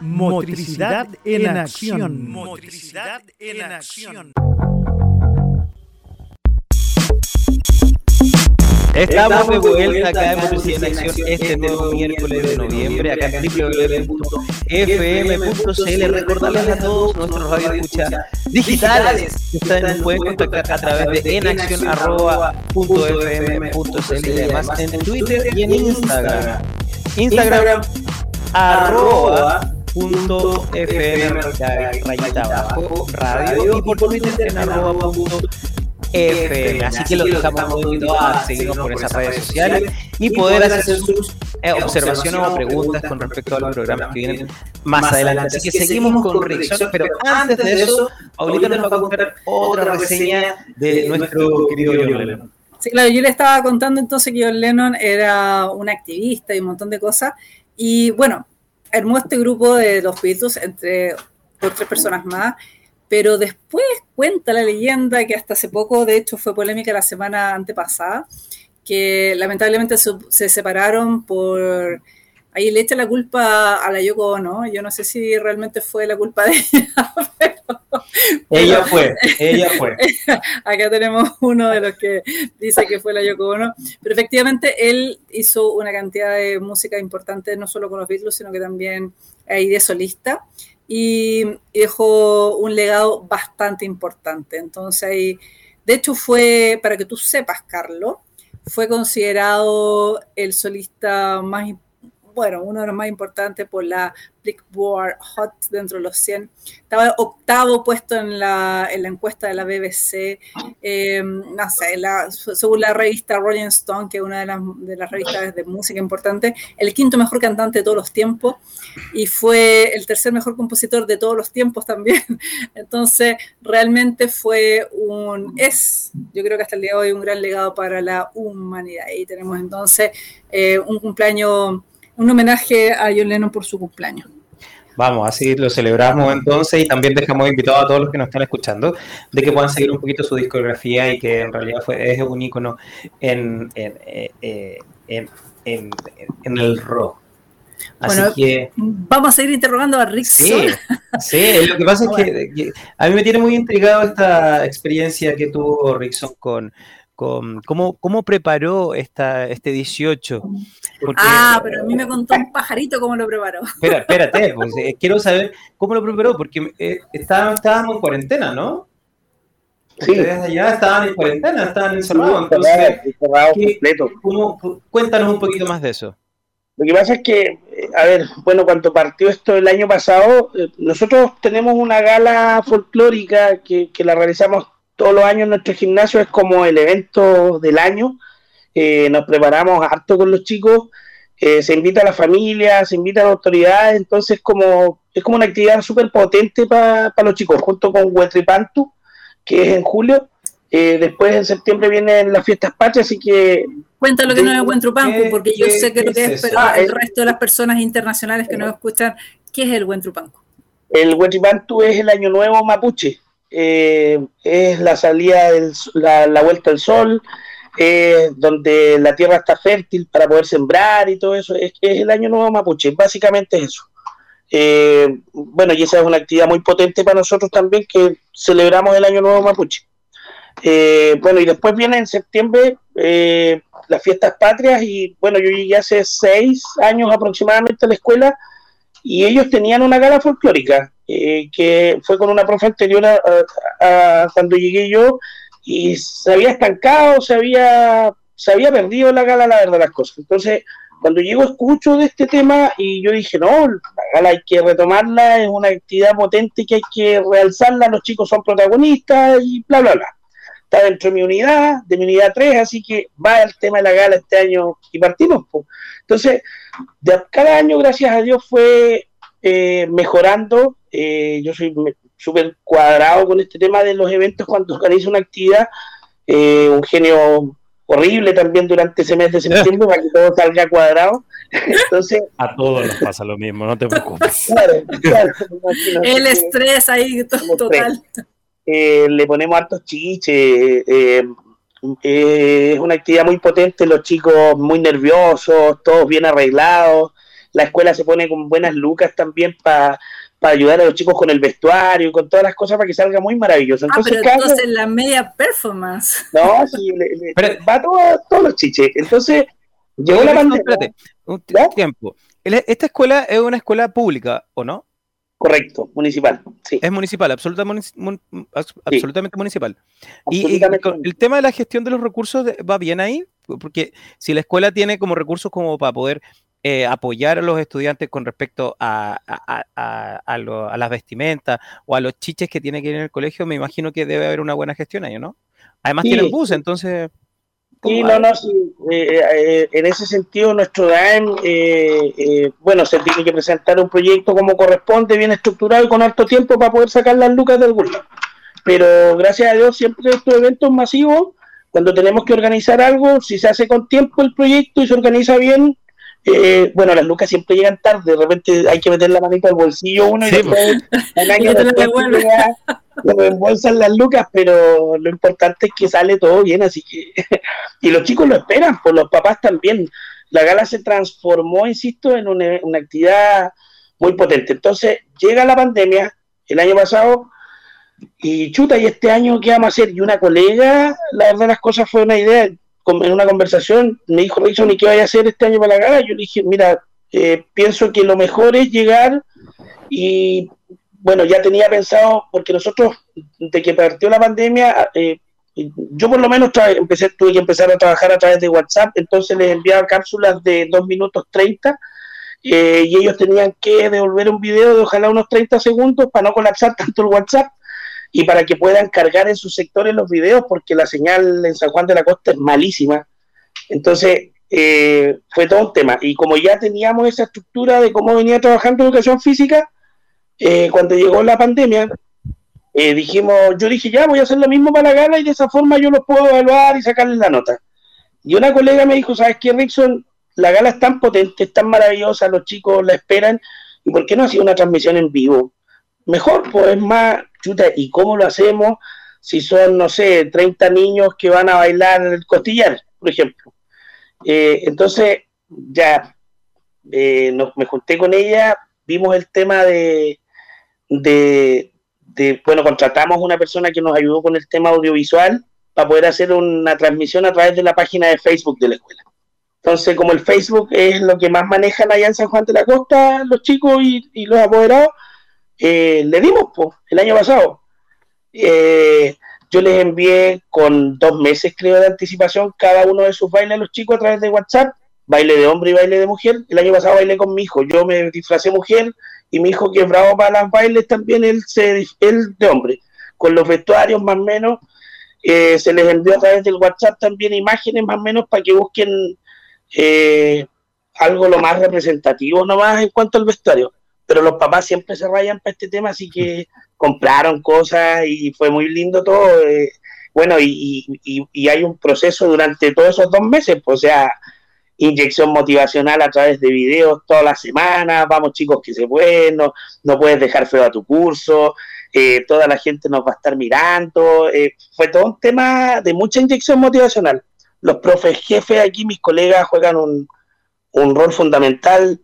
motricidad en acción. Motricidad en acción.
Estamos de vuelta acá en Motricidad en Acción este nuevo miércoles de noviembre, acá en www.fm.cl. Recordarles a todos nuestros radioescuchas digitales que ustedes pueden contactar a través de enacción.fm.cl y además en Twitter y en Instagram. Instagram, arroba punto fm rayita abajo radio y por Twitter en arroba punto FM. Así que los dejamos muy a seguirnos por esas redes sociales y poder hacer sus eh, observaciones o preguntas con respecto a los programas que vienen más adelante. Así que seguimos con Rickson, pero antes de eso, ahorita nos va a contar otra reseña de nuestro querido Lennon.
Sí, claro, yo le estaba contando entonces que John Lennon era un activista y un montón de cosas. Y bueno, armó este grupo de los Beatles entre otras personas más pero después cuenta la leyenda que hasta hace poco, de hecho fue polémica la semana antepasada, que lamentablemente se, separaron por... Ahí le echa la culpa a la Yoko ¿no? Yo no sé si realmente fue la culpa de ella,
pero, ella fue, ella fue.
Acá tenemos uno de los que dice que fue la Yoko ¿no? Pero efectivamente él hizo una cantidad de música importante, no solo con los Beatles, sino que también ahí de solista y, dejó un legado bastante importante. Entonces, de hecho fue, para que tú sepas, Carlos, fue considerado el solista más importante bueno, uno de los más importantes por la Blickboard Hot dentro de los 100. Estaba octavo puesto en la, en la encuesta de la BBC, eh, no sé, según la revista Rolling Stone, que es una de las, de las revistas de música importante, el quinto mejor cantante de todos los tiempos y fue el tercer mejor compositor de todos los tiempos también. Entonces, realmente fue un, es, yo creo que hasta el día de hoy, un gran legado para la humanidad. Y tenemos entonces eh, un cumpleaños un homenaje a John Lennon por su cumpleaños.
Vamos, así lo celebramos entonces y también dejamos invitado a todos los que nos están escuchando de que puedan seguir un poquito su discografía y que en realidad fue, es un ícono en, en, eh, en, en el rock.
Así bueno, que, vamos a seguir interrogando a Rick.
Sí, sí, lo que pasa es que, a mí me tiene muy intrigado esta experiencia que tuvo Rickson con, con cómo, cómo preparó esta, este 18.
ah, pero a mí me contó un pajarito cómo lo preparó.
Espera, espérate, pues, eh, quiero saber cómo lo preparó, porque eh, estábamos en cuarentena, ¿no? Sí. Ustedes allá estaban en cuarentena, estaban encerrados. Entonces, cuéntanos un poquito más de eso.
Lo que pasa es que, eh, a ver, bueno, cuando partió esto el año pasado, nosotros tenemos una gala folclórica que, que la realizamos todos los años nuestro gimnasio es como el evento del año. Eh, nos preparamos harto con los chicos, eh, se invita a la familia, se invita a las autoridades, entonces como, es como una actividad súper potente para los chicos, junto con Huetripantu, que es en julio. Eh, después en septiembre vienen las fiestas patrias, así que...
Cuéntalo lo que no es Huentrupancu, porque yo sé que lo que es, pero el resto de las personas internacionales que nos escuchan, ¿qué es el Huentrupancu?
El Huentripantu es el Año Nuevo Mapuche, eh, es la salida, del, la, vuelta al sol, eh, donde la tierra está fértil para poder sembrar y todo eso. Es, es el año nuevo mapuche, básicamente es eso. Eh, bueno, y esa es una actividad muy potente para nosotros también, que celebramos el año nuevo mapuche. bueno, y después viene en septiembre las fiestas patrias y bueno, yo llegué hace seis años aproximadamente a la escuela y ellos tenían una gala folclórica eh, que fue con una profe anterior a, cuando llegué yo y se había estancado, se había, se había perdido la gala, la verdad, las cosas. Entonces, cuando llego escucho de este tema y yo dije, no, la gala hay que retomarla, es una actividad potente que hay que realzarla, los chicos son protagonistas y bla, bla, bla. Está dentro de mi unidad, de mi unidad 3, así que va el tema de la gala este año y partimos. Entonces, de cada año, gracias a Dios, fue eh, mejorando. Eh, yo soy súper cuadrado con este tema de los eventos cuando organizo una actividad. Eh, un genio horrible también durante ese mes de septiembre para que todo salga cuadrado. Entonces,
a todos nos pasa lo mismo, no te preocupes.
El estrés ahí total.
le ponemos hartos chiches. eh, es una actividad muy potente, los chicos muy nerviosos, todos bien arreglados, la escuela se pone con buenas lucas también para ayudar a los chicos con el vestuario y con todas las cosas para que salga muy maravilloso.
Entonces, ah, pero entonces la media performance.
No, sí, va todo, todos los chiches. Entonces, llegó la pandemia. Espérate,
un tiempo. ¿Esta escuela es una escuela pública o no?
Correcto, municipal. Sí.
Es municipal, absolutamente, absolutamente municipal. y, el tema de la gestión de los recursos va bien ahí, porque si la escuela tiene como recursos como para poder eh, apoyar a los estudiantes con respecto a, las vestimentas o a los chiches que tiene que ir en el colegio, me imagino que debe haber una buena gestión ahí, ¿no? Además tienen bus, entonces...
Sí, no, no, sí. Eh, eh, en ese sentido, nuestro DAEM, bueno, se tiene que presentar un proyecto como corresponde, bien estructurado y con alto tiempo para poder sacar las lucas del grupo. Pero gracias a Dios, siempre estos eventos masivos, cuando tenemos que organizar algo, si se hace con tiempo el proyecto y se organiza bien, eh, bueno, las lucas siempre llegan tarde, de repente hay que meter la manita al bolsillo uno y después un año después reembolsan las lucas, pero lo importante es que sale todo bien, así que y los chicos lo esperan, pues los papás también. La gala se transformó, insisto, en una, una actividad muy potente. Entonces llega la pandemia el año pasado y chuta, y este año qué vamos a hacer? Y una colega, la verdad las cosas fue una idea, en una conversación me dijo Rickson, ¿y qué vaya a hacer este año para la gala? Yo le dije, mira, eh, pienso que lo mejor es llegar y bueno, ya tenía pensado, porque nosotros, de que partió la pandemia, eh, yo por lo menos empecé, tuve que empezar a trabajar a través de WhatsApp, entonces les enviaba cápsulas de 2 minutos 30 eh, y ellos tenían que devolver un video de ojalá unos 30 segundos para no colapsar tanto el WhatsApp y para que puedan cargar en sus sectores los videos, porque la señal en San Juan de la Costa es malísima. Entonces, eh, fue todo un tema. Y como ya teníamos esa estructura de cómo venía trabajando educación física, eh, cuando llegó la pandemia, eh, dijimos, yo dije, ya voy a hacer lo mismo para la gala y de esa forma yo los puedo evaluar y sacarles la nota. Y una colega me dijo, ¿sabes qué, Rickson? La gala es tan potente, es tan maravillosa, los chicos la esperan, ¿y por qué no hacía una transmisión en vivo? Mejor, pues es más, ¿y cómo lo hacemos si son, no sé, 30 niños que van a bailar el costillar, por ejemplo? Eh, entonces, ya eh, me junté con ella, vimos el tema de, de, bueno, contratamos una persona que nos ayudó con el tema audiovisual para poder hacer una transmisión a través de la página de Facebook de la escuela. Entonces, como el Facebook es lo que más manejan allá en San Juan de la Costa, los chicos y, y los apoderados, eh, le dimos el año pasado. Eh, yo les envié con dos meses, creo, de anticipación cada uno de sus bailes a los chicos a través de WhatsApp, baile de hombre y baile de mujer. El año pasado bailé con mi hijo, yo me disfracé mujer y mi hijo que bravo para los bailes también, él, se, él de hombre. Con los vestuarios más o menos, eh, se les envió a través del WhatsApp también imágenes más o menos para que busquen algo lo más representativo nomás en cuanto al vestuario pero los papás siempre se rayan para este tema, así que compraron cosas y fue muy lindo todo. Eh, bueno, y, y, hay un proceso durante todos esos dos meses, pues, o sea, inyección motivacional a través de videos toda la semana, vamos chicos que se pueden, no, puedes dejar feo a tu curso, eh, toda la gente nos va a estar mirando, eh, fue todo un tema de mucha inyección motivacional. Los profes jefes aquí, mis colegas, juegan un, un rol fundamental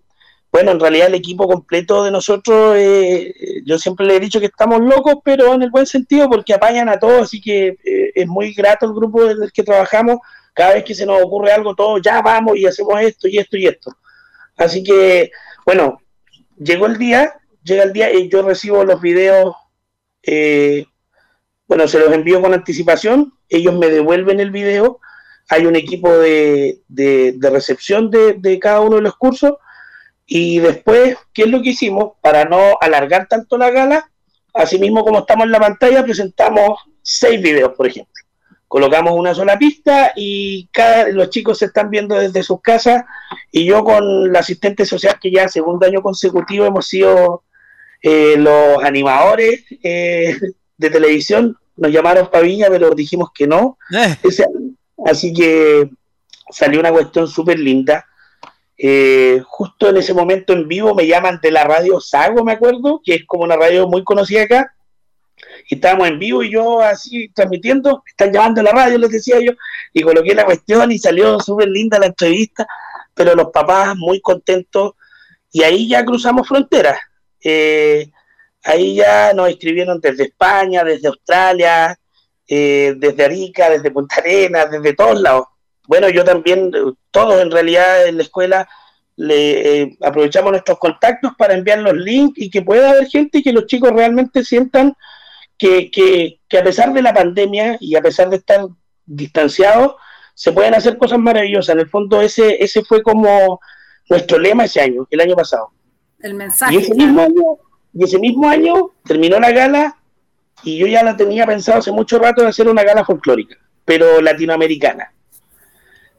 bueno, en realidad el equipo completo de nosotros, eh, yo siempre le he dicho que estamos locos, pero en el buen sentido, porque apañan a todos, así que eh, es muy grato el grupo en el que trabajamos. Cada vez que se nos ocurre algo, todos ya vamos y hacemos esto y esto y esto. Así que, bueno, llegó el día, llega el día y yo recibo los videos, eh, bueno, se los envío con anticipación, ellos me devuelven el video, hay un equipo de, recepción de cada uno de los cursos y después, ¿qué es lo que hicimos? Para no alargar tanto la gala, así mismo como estamos en la pantalla, presentamos seis videos, por ejemplo. Colocamos una sola pista y cada, los chicos se están viendo desde sus casas y yo con la asistente social que ya segundo año consecutivo hemos sido eh, los animadores eh, de televisión, nos llamaron Paviña, pero dijimos que no. Eh. así que salió una cuestión súper linda. Eh, justo en ese momento en vivo me llaman de la radio Sago, me acuerdo, que es como una radio muy conocida acá, y estábamos en vivo y yo así transmitiendo, están llamando a la radio, les decía yo, y coloqué la cuestión y salió súper linda la entrevista, pero los papás muy contentos y ahí ya cruzamos fronteras. Eh, ahí ya nos escribieron desde España, desde Australia, eh, desde Arica, desde Punta Arenas, desde todos lados. Bueno, yo también, todos en realidad en la escuela le eh, aprovechamos nuestros contactos para enviar los links y que pueda haber gente y que los chicos realmente sientan que, que, a pesar de la pandemia y a pesar de estar distanciados, se pueden hacer cosas maravillosas. En el fondo ese, ese fue como nuestro lema ese año, el año pasado.
El mensaje.
Y ese mismo año, y ese mismo año terminó la gala y yo ya la tenía pensado hace mucho rato de hacer una gala folclórica, pero latinoamericana.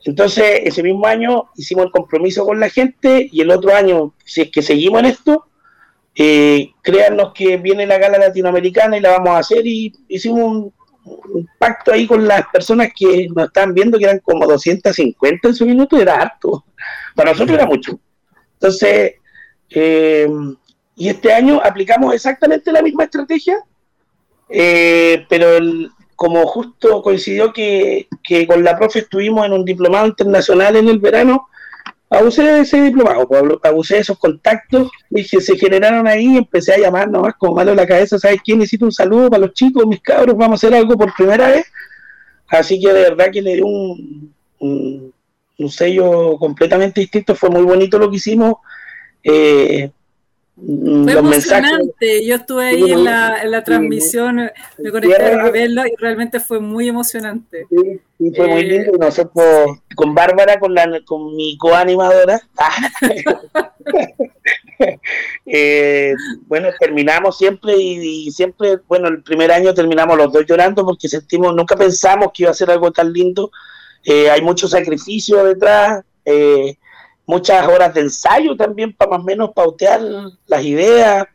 Entonces, ese mismo año hicimos el compromiso con la gente y el otro año, si es que seguimos en esto, eh, créanos que viene la gala latinoamericana y la vamos a hacer y hicimos un, pacto ahí con las personas que nos estaban viendo que eran como 250 en su minuto, era harto, para nosotros era mucho. Entonces, eh, y este año aplicamos exactamente la misma estrategia, eh, pero como justo coincidió que, que, con la profe estuvimos en un diplomado internacional en el verano, abusé de ese diplomado, pues, abusé de esos contactos que se generaron ahí, empecé a llamar nomás como malo en la cabeza, ¿sabes quién? Necesito un saludo para los chicos, mis cabros, vamos a hacer algo por primera vez. Así que de verdad que le dio un, un, sello completamente distinto, fue muy bonito lo que hicimos. Eh,
fue emocionante, yo estuve ahí en la, en la transmisión, me conecté a verlo y realmente fue muy emocionante.
Sí, fue muy lindo. Eh, nosotros con Bárbara, con, la, con mi coanimadora, eh, bueno, terminamos siempre y, siempre, bueno, el primer año terminamos los dos llorando porque sentimos, nunca pensamos que iba a ser algo tan lindo. Eh, hay mucho sacrificio detrás. Eh, muchas horas de ensayo también para más o menos pautear las ideas.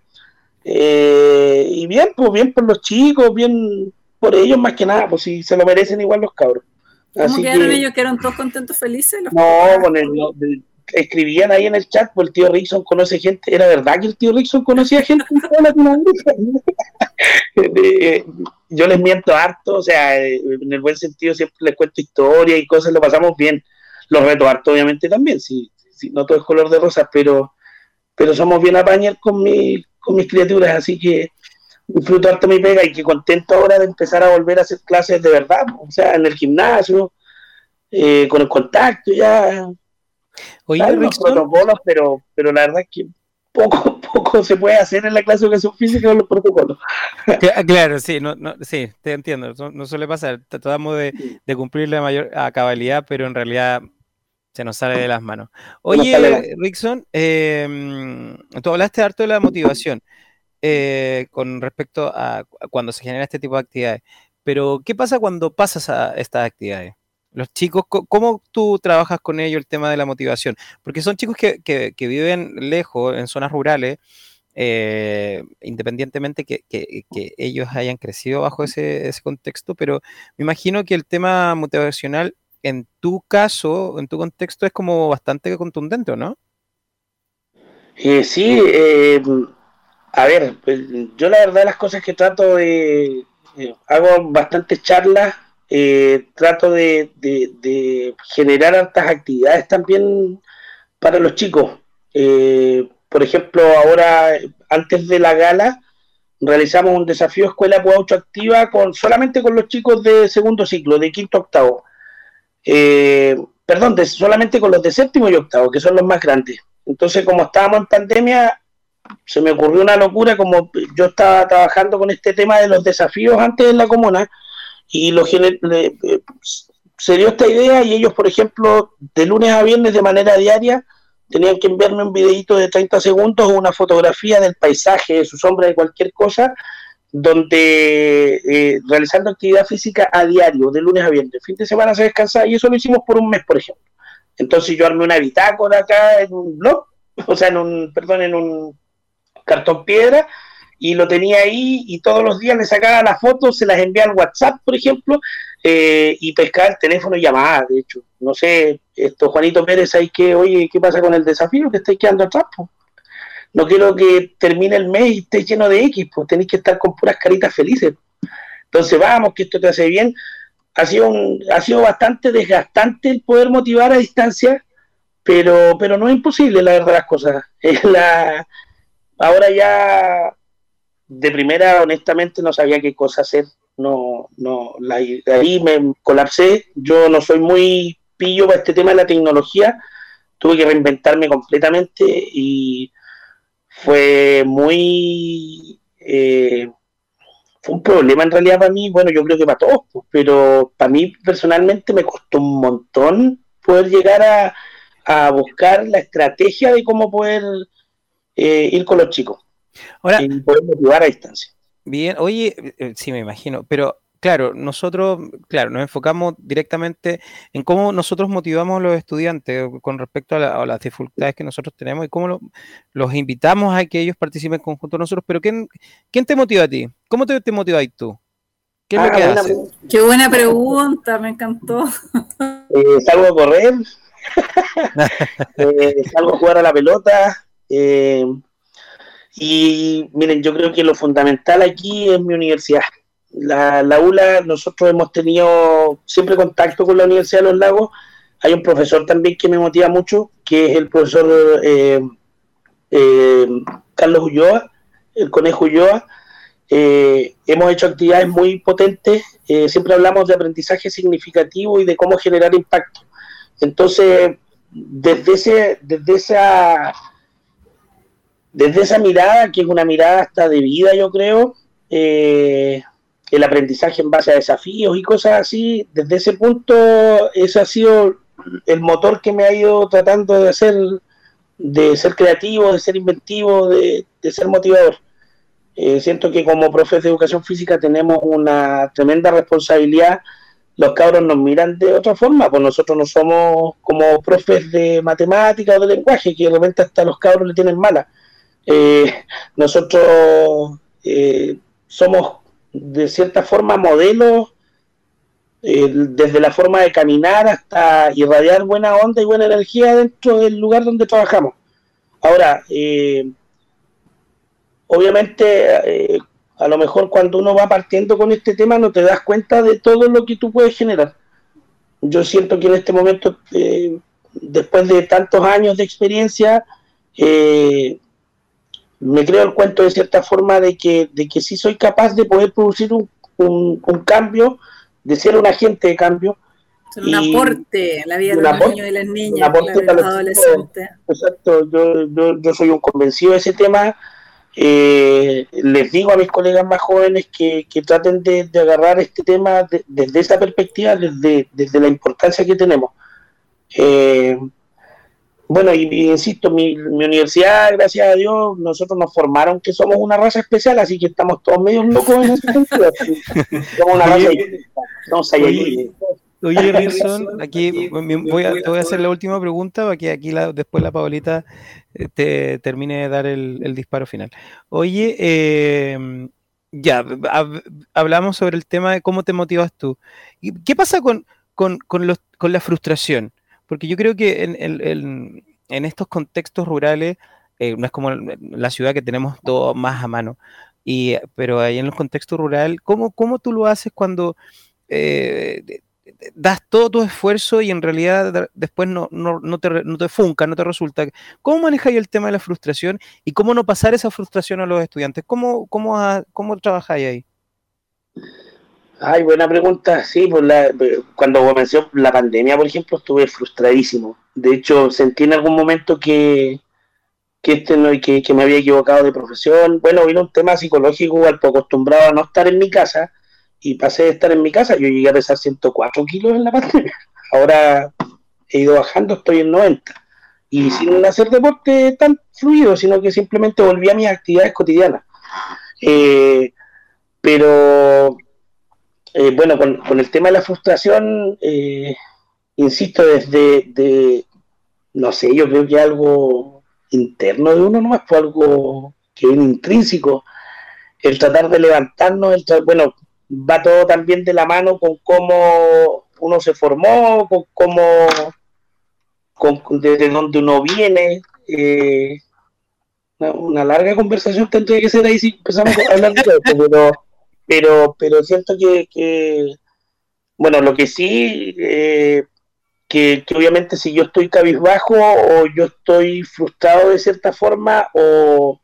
Eh, y bien, pues bien por los chicos, bien por ellos más que nada, pues si se lo merecen igual los cabros.
¿Cómo quedaron ellos? ¿Quedaron todos contentos, felices?
no, con el, escribían ahí en el chat, pues el tío Rickson conoce gente, era verdad que el tío Rickson conocía gente Yo les miento harto, o sea, en el buen sentido siempre les cuento historias y cosas, lo pasamos bien. Los reto harto, obviamente, también, sí, no todo es color de rosa, pero, pero somos bien apañados con, mi, con mis criaturas, así que disfruto harto mi pega y que contento ahora de empezar a volver a hacer clases de verdad, o sea, en el gimnasio, eh, con el contacto ya. Oye, los protocolos, pero, pero la verdad es que poco, poco se puede hacer en la clase de educación física con los protocolos.
Claro, sí, no, no, sí, te entiendo, no, suele pasar, tratamos de, de cumplir la mayor cabalidad, pero en realidad se nos sale de las manos. Oye, Rickson, em, tú hablaste harto de la motivación eh, con respecto a cuando se genera este tipo de actividades, pero ¿qué pasa cuando pasas a estas actividades? Los chicos, ¿cómo tú trabajas con ellos el tema de la motivación? Porque son chicos que, viven lejos, en zonas rurales, eh, independientemente que, que, ellos hayan crecido bajo ese, ese, contexto, pero me imagino que el tema motivacional en tu caso, en tu contexto, es como bastante contundente, ¿no?
Eh, sí, eh, a ver, pues, yo la verdad las cosas que trato de, eh, hago bastantes charlas, trato de, generar hartas actividades también para los chicos. por ejemplo, ahora, antes de la gala, realizamos un desafío Escuela Puaucho Activa con solamente con los chicos de segundo ciclo, de quinto octavo eh, perdón, solamente con los de séptimo y octavo, que son los más grandes. Entonces, como estábamos en pandemia, se me ocurrió una locura, como yo estaba trabajando con este tema de los desafíos antes en la comuna, y lo se dio esta idea y ellos, por ejemplo, de lunes a viernes de manera diaria, tenían que enviarme un videito de 30 segundos o una fotografía del paisaje, de su sombra, de cualquier cosa, donde eh, realizando actividad física a diario, de lunes a viernes. Fin de semana se descansa y eso lo hicimos por un mes, por ejemplo. Entonces yo armé una bitácora acá en un blog, o sea, en un, perdón, en un cartón piedra, y lo tenía ahí y todos los días le sacaba las fotos, se las enviaba al WhatsApp, por ejemplo, eh, y pescaba el teléfono y llamaba, de hecho. No sé, esto Juanito Pérez, hay que, oye, ¿qué pasa con el desafío que estáis quedando atrás? No quiero que termine el mes y esté lleno de X, pues tenéis que estar con puras caritas felices. Entonces, vamos, que esto te hace bien. Ha sido, un, ha sido bastante desgastante el poder motivar a distancia, pero, pero no es imposible, la verdad, las cosas. Es la, ahora ya, de primera, honestamente, no sabía qué cosa hacer. No, no, ahí me colapsé. Yo no soy muy pillo para este tema de la tecnología. Tuve que reinventarme completamente y fue muy... Eh, fue un problema en realidad para mí, bueno, yo creo que para todos, pues, pero para mí personalmente me costó un montón poder llegar a, a buscar la estrategia de cómo poder eh, ir con los chicos.
Ahora,
y poder motivar a distancia.
Bien, oye, eh, sí me imagino, pero claro, nosotros, claro, nos enfocamos directamente en cómo nosotros motivamos a los estudiantes con respecto a, las dificultades que nosotros tenemos y cómo los invitamos a que ellos participen en conjunto con nosotros. Pero ¿quién, quién te motiva a ti? ¿Cómo te, te motiváis tú?
¿Qué es lo ah, que haces? Qué buena pregunta, me encantó.
Eh, salgo a correr, eh, salgo a jugar a la pelota. Eh, y miren, yo creo que lo fundamental aquí es mi universidad. La, la ULA, nosotros hemos tenido siempre contacto con la Universidad de los Lagos. Hay un profesor también que me motiva mucho, que es el profesor eh, eh, Carlos Ulloa, el Conejo Ulloa. Eh, hemos hecho actividades muy potentes, siempre hablamos de aprendizaje significativo y de cómo generar impacto. Entonces, desde, ese, desde esa desde esa mirada, que es una mirada hasta de vida, yo creo, eh, el aprendizaje en base a desafíos y cosas así, desde ese punto, ese ha sido el motor que me ha ido tratando de hacer, de ser creativo, de ser inventivo, de, ser motivador. Eh, siento que como profes de educación física tenemos una tremenda responsabilidad. Los cabros nos miran de otra forma, pues nosotros no somos como profes de matemática o de lenguaje, que de repente hasta los cabros le tienen mala eh, nosotros eh, somos de cierta forma modelos eh, desde la forma de caminar hasta irradiar buena onda y buena energía dentro del lugar donde trabajamos. Ahora, obviamente, a lo mejor cuando uno va partiendo con este tema no te das cuenta de todo lo que tú puedes generar. Yo siento que en este momento, después de tantos años de experiencia, eh, me creo el cuento de cierta forma de que, de que sí soy capaz de poder producir un, un, cambio, de ser un agente de cambio.
un aporte en la vida de los niños y las niñas,
de los adolescentes. Exacto, yo, yo, yo, soy un convencido de ese tema. Eh, les digo a mis colegas más jóvenes que, que traten de, de, agarrar este tema desde esa perspectiva, desde, desde la importancia que tenemos. Eh, bueno, y, insisto, mi, universidad, gracias a Dios, nosotros nos formaron que somos una raza especial, así que estamos todos medio locos en ese sentido. somos una raza
Oye, oye Rilson, aquí voy a, te voy a hacer la última pregunta para que aquí después la Paulita eh, te termine de dar el, disparo final. Oye, em, ya, hablamos sobre el tema de cómo te motivas tú. ¿Qué pasa con, con, con, los, con la frustración? Porque yo creo que en, estos contextos rurales, eh, no es como la ciudad que tenemos todo más a mano, y, pero ahí en los contextos rurales, ¿cómo, cómo tú lo haces cuando eh, das todo tu esfuerzo y en realidad después no, te, no funca, no te resulta? ¿Cómo manejas el tema de la frustración y cómo no pasar esa frustración a los estudiantes? ¿Cómo, cómo, cómo trabajáis ahí?
Ay, buena pregunta. Sí, pues la, cuando comenzó la pandemia, por ejemplo, estuve frustradísimo. De hecho, sentí en algún momento que, que, este no, que, que me había equivocado de profesión. Bueno, vino un tema psicológico, al acostumbrado a no estar en mi casa y pasé de estar en mi casa. Yo llegué a pesar 104 kilos en la pandemia. Ahora he ido bajando, estoy en 90. Y sin hacer deporte tan fluido, sino que simplemente volví a mis actividades cotidianas. Eh, pero eh, bueno, con, el tema de la frustración, eh, insisto, desde, de, no sé, yo creo que algo interno de uno nomás, fue algo que es intrínseco, el tratar de levantarnos, el bueno, va todo también de la mano con cómo uno se formó, con cómo, con, desde dónde uno viene, eh, una, larga conversación tendría que ser ahí si empezamos a hablar de esto, pero, pero, pero siento que, bueno, lo que sí, eh, que, obviamente si yo estoy cabizbajo o yo estoy frustrado de cierta forma o,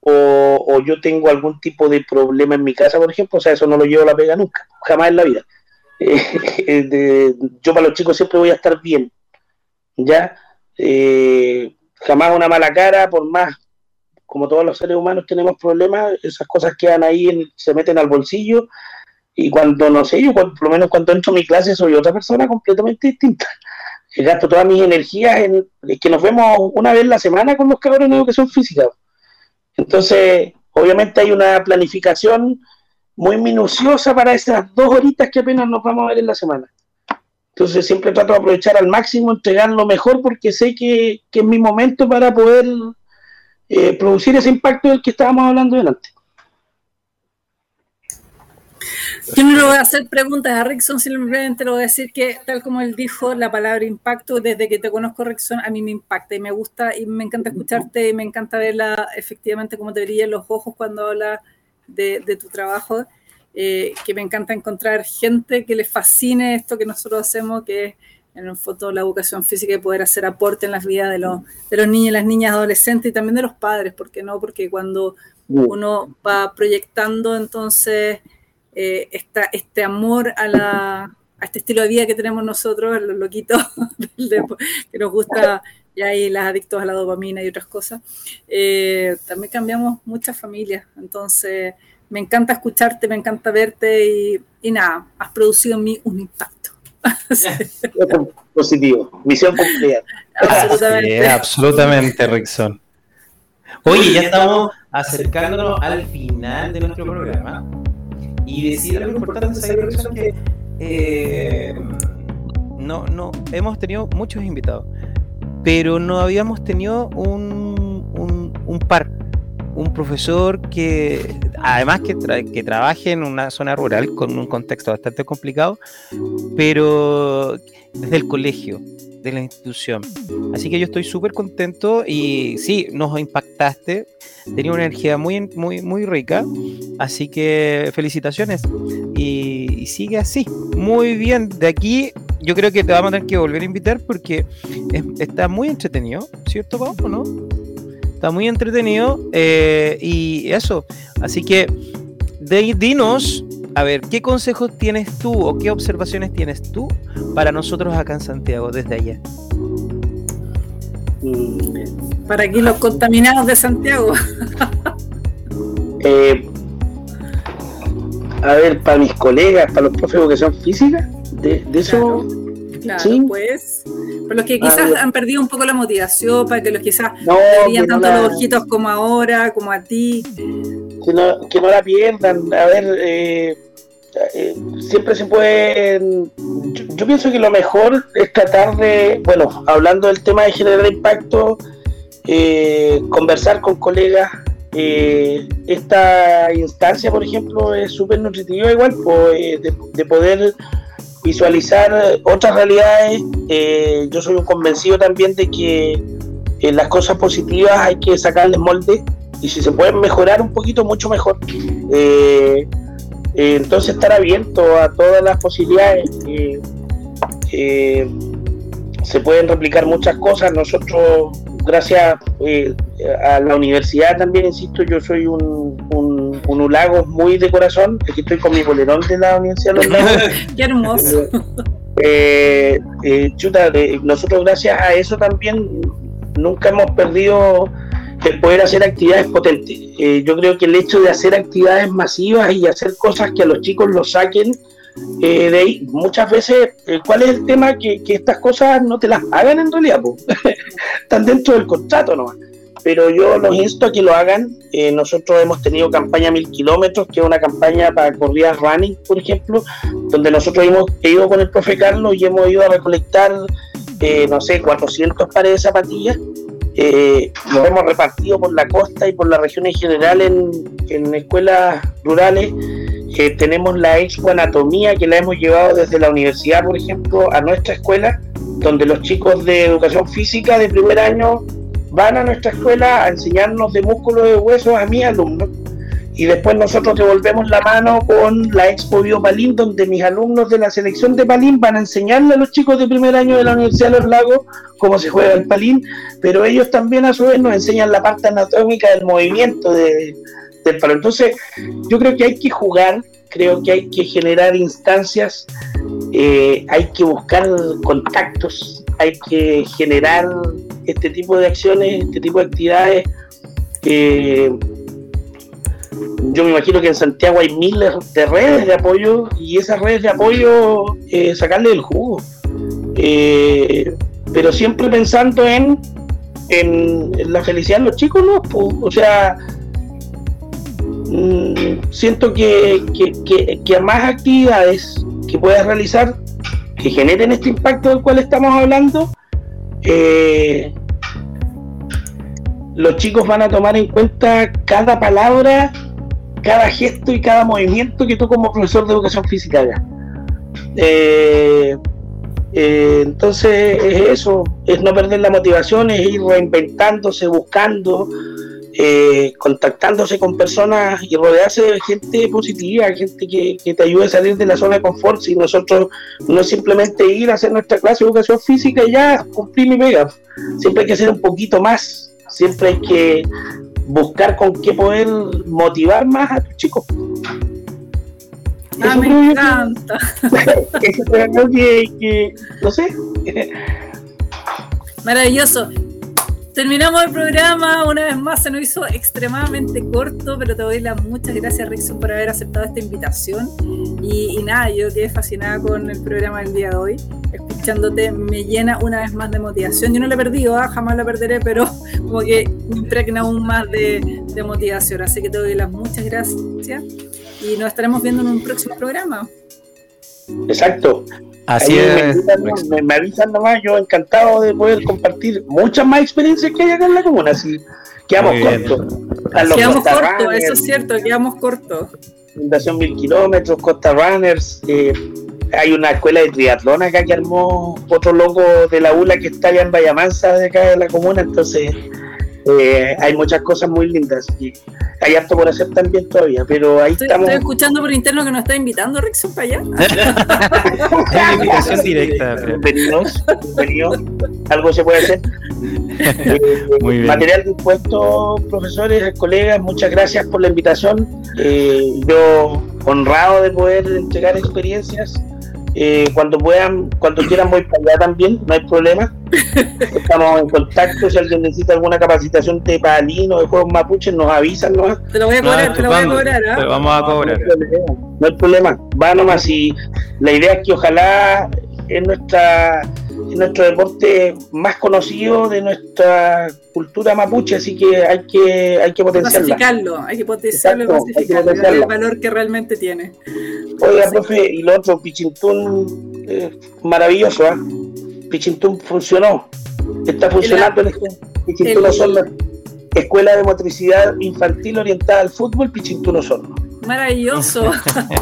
o, yo tengo algún tipo de problema en mi casa, por ejemplo, o sea, eso no lo llevo a la pega nunca, jamás en la vida. Eh, yo para los chicos siempre voy a estar bien, ¿ya? Eh, jamás una mala cara, por más, como todos los seres humanos tenemos problemas, esas cosas quedan ahí, se meten al bolsillo, y cuando, no sé, yo por lo menos cuando entro a mi clase soy otra persona completamente distinta. Gasto todas mis energías en que nos vemos una vez la semana con los cabrones de educación física. Entonces, obviamente hay una planificación muy minuciosa para esas dos horitas que apenas nos vamos a ver en la semana. Entonces siempre trato de aprovechar al máximo, entregar lo mejor porque sé que, es mi momento para poder eh, producir ese impacto del que estábamos hablando delante.
Yo no le voy a hacer preguntas a Rickson, simplemente le voy a decir que, tal como él dijo, la palabra impacto, desde que te conozco, Rickson, a mí me impacta y me gusta y me encanta escucharte y me encanta verla efectivamente como te brillan los ojos cuando habla de, tu trabajo, eh, que me encanta encontrar gente que le fascine esto que nosotros hacemos, que es en el foto la educación física y poder hacer aporte en las vidas de los, de los niños y las niñas adolescentes y también de los padres, ¿por qué no? Porque cuando uno va proyectando entonces eh, este amor a, la, a este estilo de vida que tenemos nosotros, los loquitos que nos gusta y hay las adictos a la dopamina y otras cosas, eh, también cambiamos muchas familias. Entonces, me encanta escucharte, me encanta verte y, nada, has producido en mí un impacto.
Positivo, misión cumplida.
Absolutamente. absolutamente, Rickson. Oye, ya estamos acercándonos al final de nuestro programa y decir algo importante es que eh, no, no, hemos tenido muchos invitados, pero no habíamos tenido un, un, par, un profesor que además que, que trabaje en una zona rural con un contexto bastante complicado, pero desde el colegio, de la institución. Así que yo estoy súper contento y sí, nos impactaste. Tenía una energía muy, muy, muy rica. Así que felicitaciones. Y, sigue así. Muy bien. De aquí yo creo que te vamos a tener que volver a invitar porque está muy entretenido, ¿cierto, Pablo? ¿No? Está muy entretenido. Eh, y eso. Así que de, dinos a ver, ¿qué consejos tienes tú o qué observaciones tienes tú para nosotros acá en Santiago desde allá?
Mm, para aquí los contaminados de Santiago.
Eh, a ver, para mis colegas, para los profes de educación física, de, eso.
Claro, pues. Para los que quizás han perdido un poco la motivación, para que los quizás no, veían tanto los ojitos como ahora, como a ti
que no, que no la pierdan. A ver, eh, eh, siempre se puede. Yo, pienso que lo mejor es tratar de, bueno, hablando del tema de generar impacto, eh, conversar con colegas. esta instancia, por ejemplo, es súper nutritiva, igual, pues, de, poder visualizar otras realidades. yo soy un convencido también de que las cosas positivas hay que sacarles molde y si se pueden mejorar un poquito, mucho mejor. Eh, eh, entonces estar abierto a todas las posibilidades. Eh, se pueden replicar muchas cosas. Nosotros, gracias a la universidad también, insisto, yo soy un, un, un muy de corazón. Aquí estoy con mi bolerón de la Universidad de los Lagos.
Qué hermoso.
chuta, nosotros gracias a eso también nunca hemos perdido poder hacer actividades potentes. Eh, yo creo que el hecho de hacer actividades masivas y hacer cosas que a los chicos los saquen eh, de ahí, muchas veces, eh, ¿cuál es el tema? Que, estas cosas no te las hagan en realidad, están dentro del contrato nomás. Pero yo los insto a que lo hagan. nosotros hemos tenido campaña mil kilómetros, que es una campaña para corridas running, por ejemplo, donde nosotros hemos ido con el profe Carlos y hemos ido a recolectar, no sé, 400 pares de zapatillas eh, lo hemos repartido por la costa y por la región en general en, escuelas rurales. Eh, tenemos la Expo Anatomía que la hemos llevado desde la universidad, por ejemplo, a nuestra escuela, donde los chicos de educación física de primer año van a nuestra escuela a enseñarnos de músculo de huesos a mis alumnos y después nosotros devolvemos la mano con la Expo Biopalín, donde mis alumnos de la selección de Palín van a enseñarle a los chicos de primer año de la Universidad de Los Lagos cómo se juega el Palín, pero ellos también a su vez nos enseñan la parte anatómica del movimiento de, del palo. Entonces, yo creo que hay que jugar, creo que hay que generar instancias, eh, hay que buscar contactos, hay que generar este tipo de acciones, este tipo de actividades. Eh, yo me imagino que en Santiago hay miles de redes de apoyo y esas redes de apoyo eh, sacarle el jugo. Eh, pero siempre pensando en, en, la felicidad de los chicos, ¿no? o sea, mm, siento que, que, que, a más actividades que puedas realizar que generen este impacto del cual estamos hablando, eh, los chicos van a tomar en cuenta cada palabra cada gesto y cada movimiento que tú como profesor de educación física hagas. Eh, eh, entonces es eso, es no perder la motivación, es ir reinventándose, buscando, eh, contactándose con personas y rodearse de gente positiva, gente que, que, te ayude a salir de la zona de confort. Si nosotros no es simplemente ir a hacer nuestra clase de educación física y ya cumplir mi pega, siempre hay que hacer un poquito más, siempre hay que buscar con qué poder motivar más a tus chicos.
Ah, me encanta.
que, que, no sé.
Maravilloso. Terminamos el programa, una vez más se nos hizo extremadamente corto, pero te doy las muchas gracias Rickson por haber aceptado esta invitación. Y, y, nada, yo quedé fascinada con el programa del día de hoy. Escuchándote me llena una vez más de motivación. Yo no la he perdido, ¿ah? jamás la perderé, pero como que me impregna aún más de, de motivación. Así que te doy las muchas gracias y nos estaremos viendo en un próximo programa.
Exacto.
Así es.
Me, avisan nomás, yo encantado de poder compartir muchas más experiencias que hay acá en la comuna. Así quedamos cortos.
Quedamos cortos, eso es cierto, quedamos cortos.
Fundación Mil Kilómetros, Costa Runners. Eh, hay una escuela de triatlón acá que armó otro loco de la ULA que está allá en Vallamansa, de acá de la comuna. Entonces, eh, hay muchas cosas muy lindas y hay harto por hacer también todavía, pero ahí estamos.
Estoy escuchando por interno que nos está invitando Rickson para allá.
es invitación directa.
Bienvenidos, bienvenidos. Algo se puede hacer. Muy bien. Material dispuesto, profesores, colegas, muchas gracias por la invitación. Eh, yo honrado de poder entregar experiencias eh, cuando puedan, cuando quieran voy para allá también, no hay problema. Estamos en contacto, si alguien necesita alguna capacitación de palino, de juegos mapuches, nos avisan
nomás. Te lo voy a cobrar, te lo voy a cobrar, ¿eh?
Te vamos a cobrar.
No hay problema, va nomás y la idea es que ojalá en nuestra en nuestro deporte más conocido de nuestra cultura mapuche, así que hay que hay que potenciarlo.
hay que potenciarlo y masificarlo, el valor que realmente tiene.
Oiga, profe, y lo otro, Pichintún, eh, maravilloso, ¿ah? ¿eh? Pichintún funcionó, está funcionando. El, Pichintún Osorno, Escuela de Motricidad Infantil Orientada al Fútbol, Pichintún Osorno.
Maravilloso.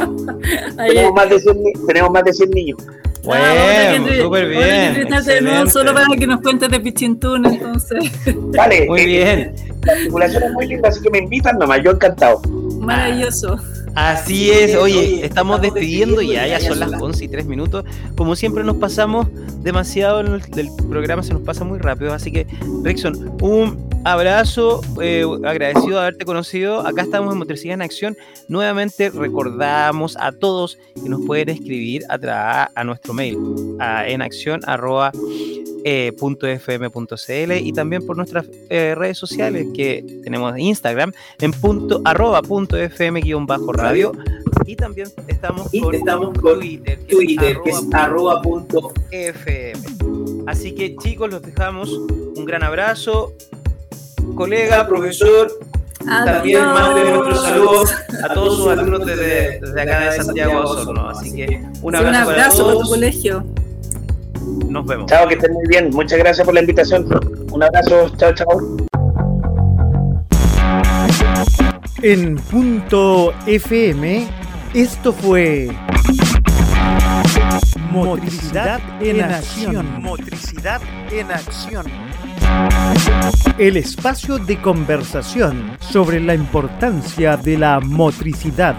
tenemos, más de 100, tenemos más de 100 niños.
Bueno, súper bien.
solo para que nos cuentes de Pichintún, entonces.
Vale,
muy bien.
La articulación es muy linda, así que me invitan nomás, yo encantado.
Maravilloso.
Así es, oye, estamos despidiendo ya, ya son las 11 y 3 minutos. Como siempre nos pasamos demasiado en el, programa, se nos pasa muy rápido. Así que, Rexon, un abrazo, eh, agradecido de haberte conocido. Acá estamos en Motricidad en Acción. Nuevamente recordamos a todos que nos pueden escribir a, a nuestro mail, a enacción eh, y también por nuestras eh, redes sociales que tenemos Instagram en punto arroba punto fm bajo radio y también estamos con,
estamos con
Twitter,
que es arroba punto
fm. Así que chicos, los dejamos. Un gran abrazo. Colega, profesor, también mande nuestros saludos a todos sus alumnos desde, desde acá de Santiago Osorno. Así que un abrazo,
un abrazo para, tu colegio.
Nos vemos.
Chao, que estén muy bien. Muchas gracias por la invitación. Un abrazo. Chao, chao.
En punto FM, esto fue Motricidad en acción. Motricidad en acción. El espacio de conversación sobre la importancia de la motricidad.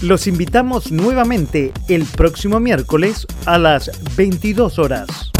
Los invitamos nuevamente el próximo miércoles a las 22 horas.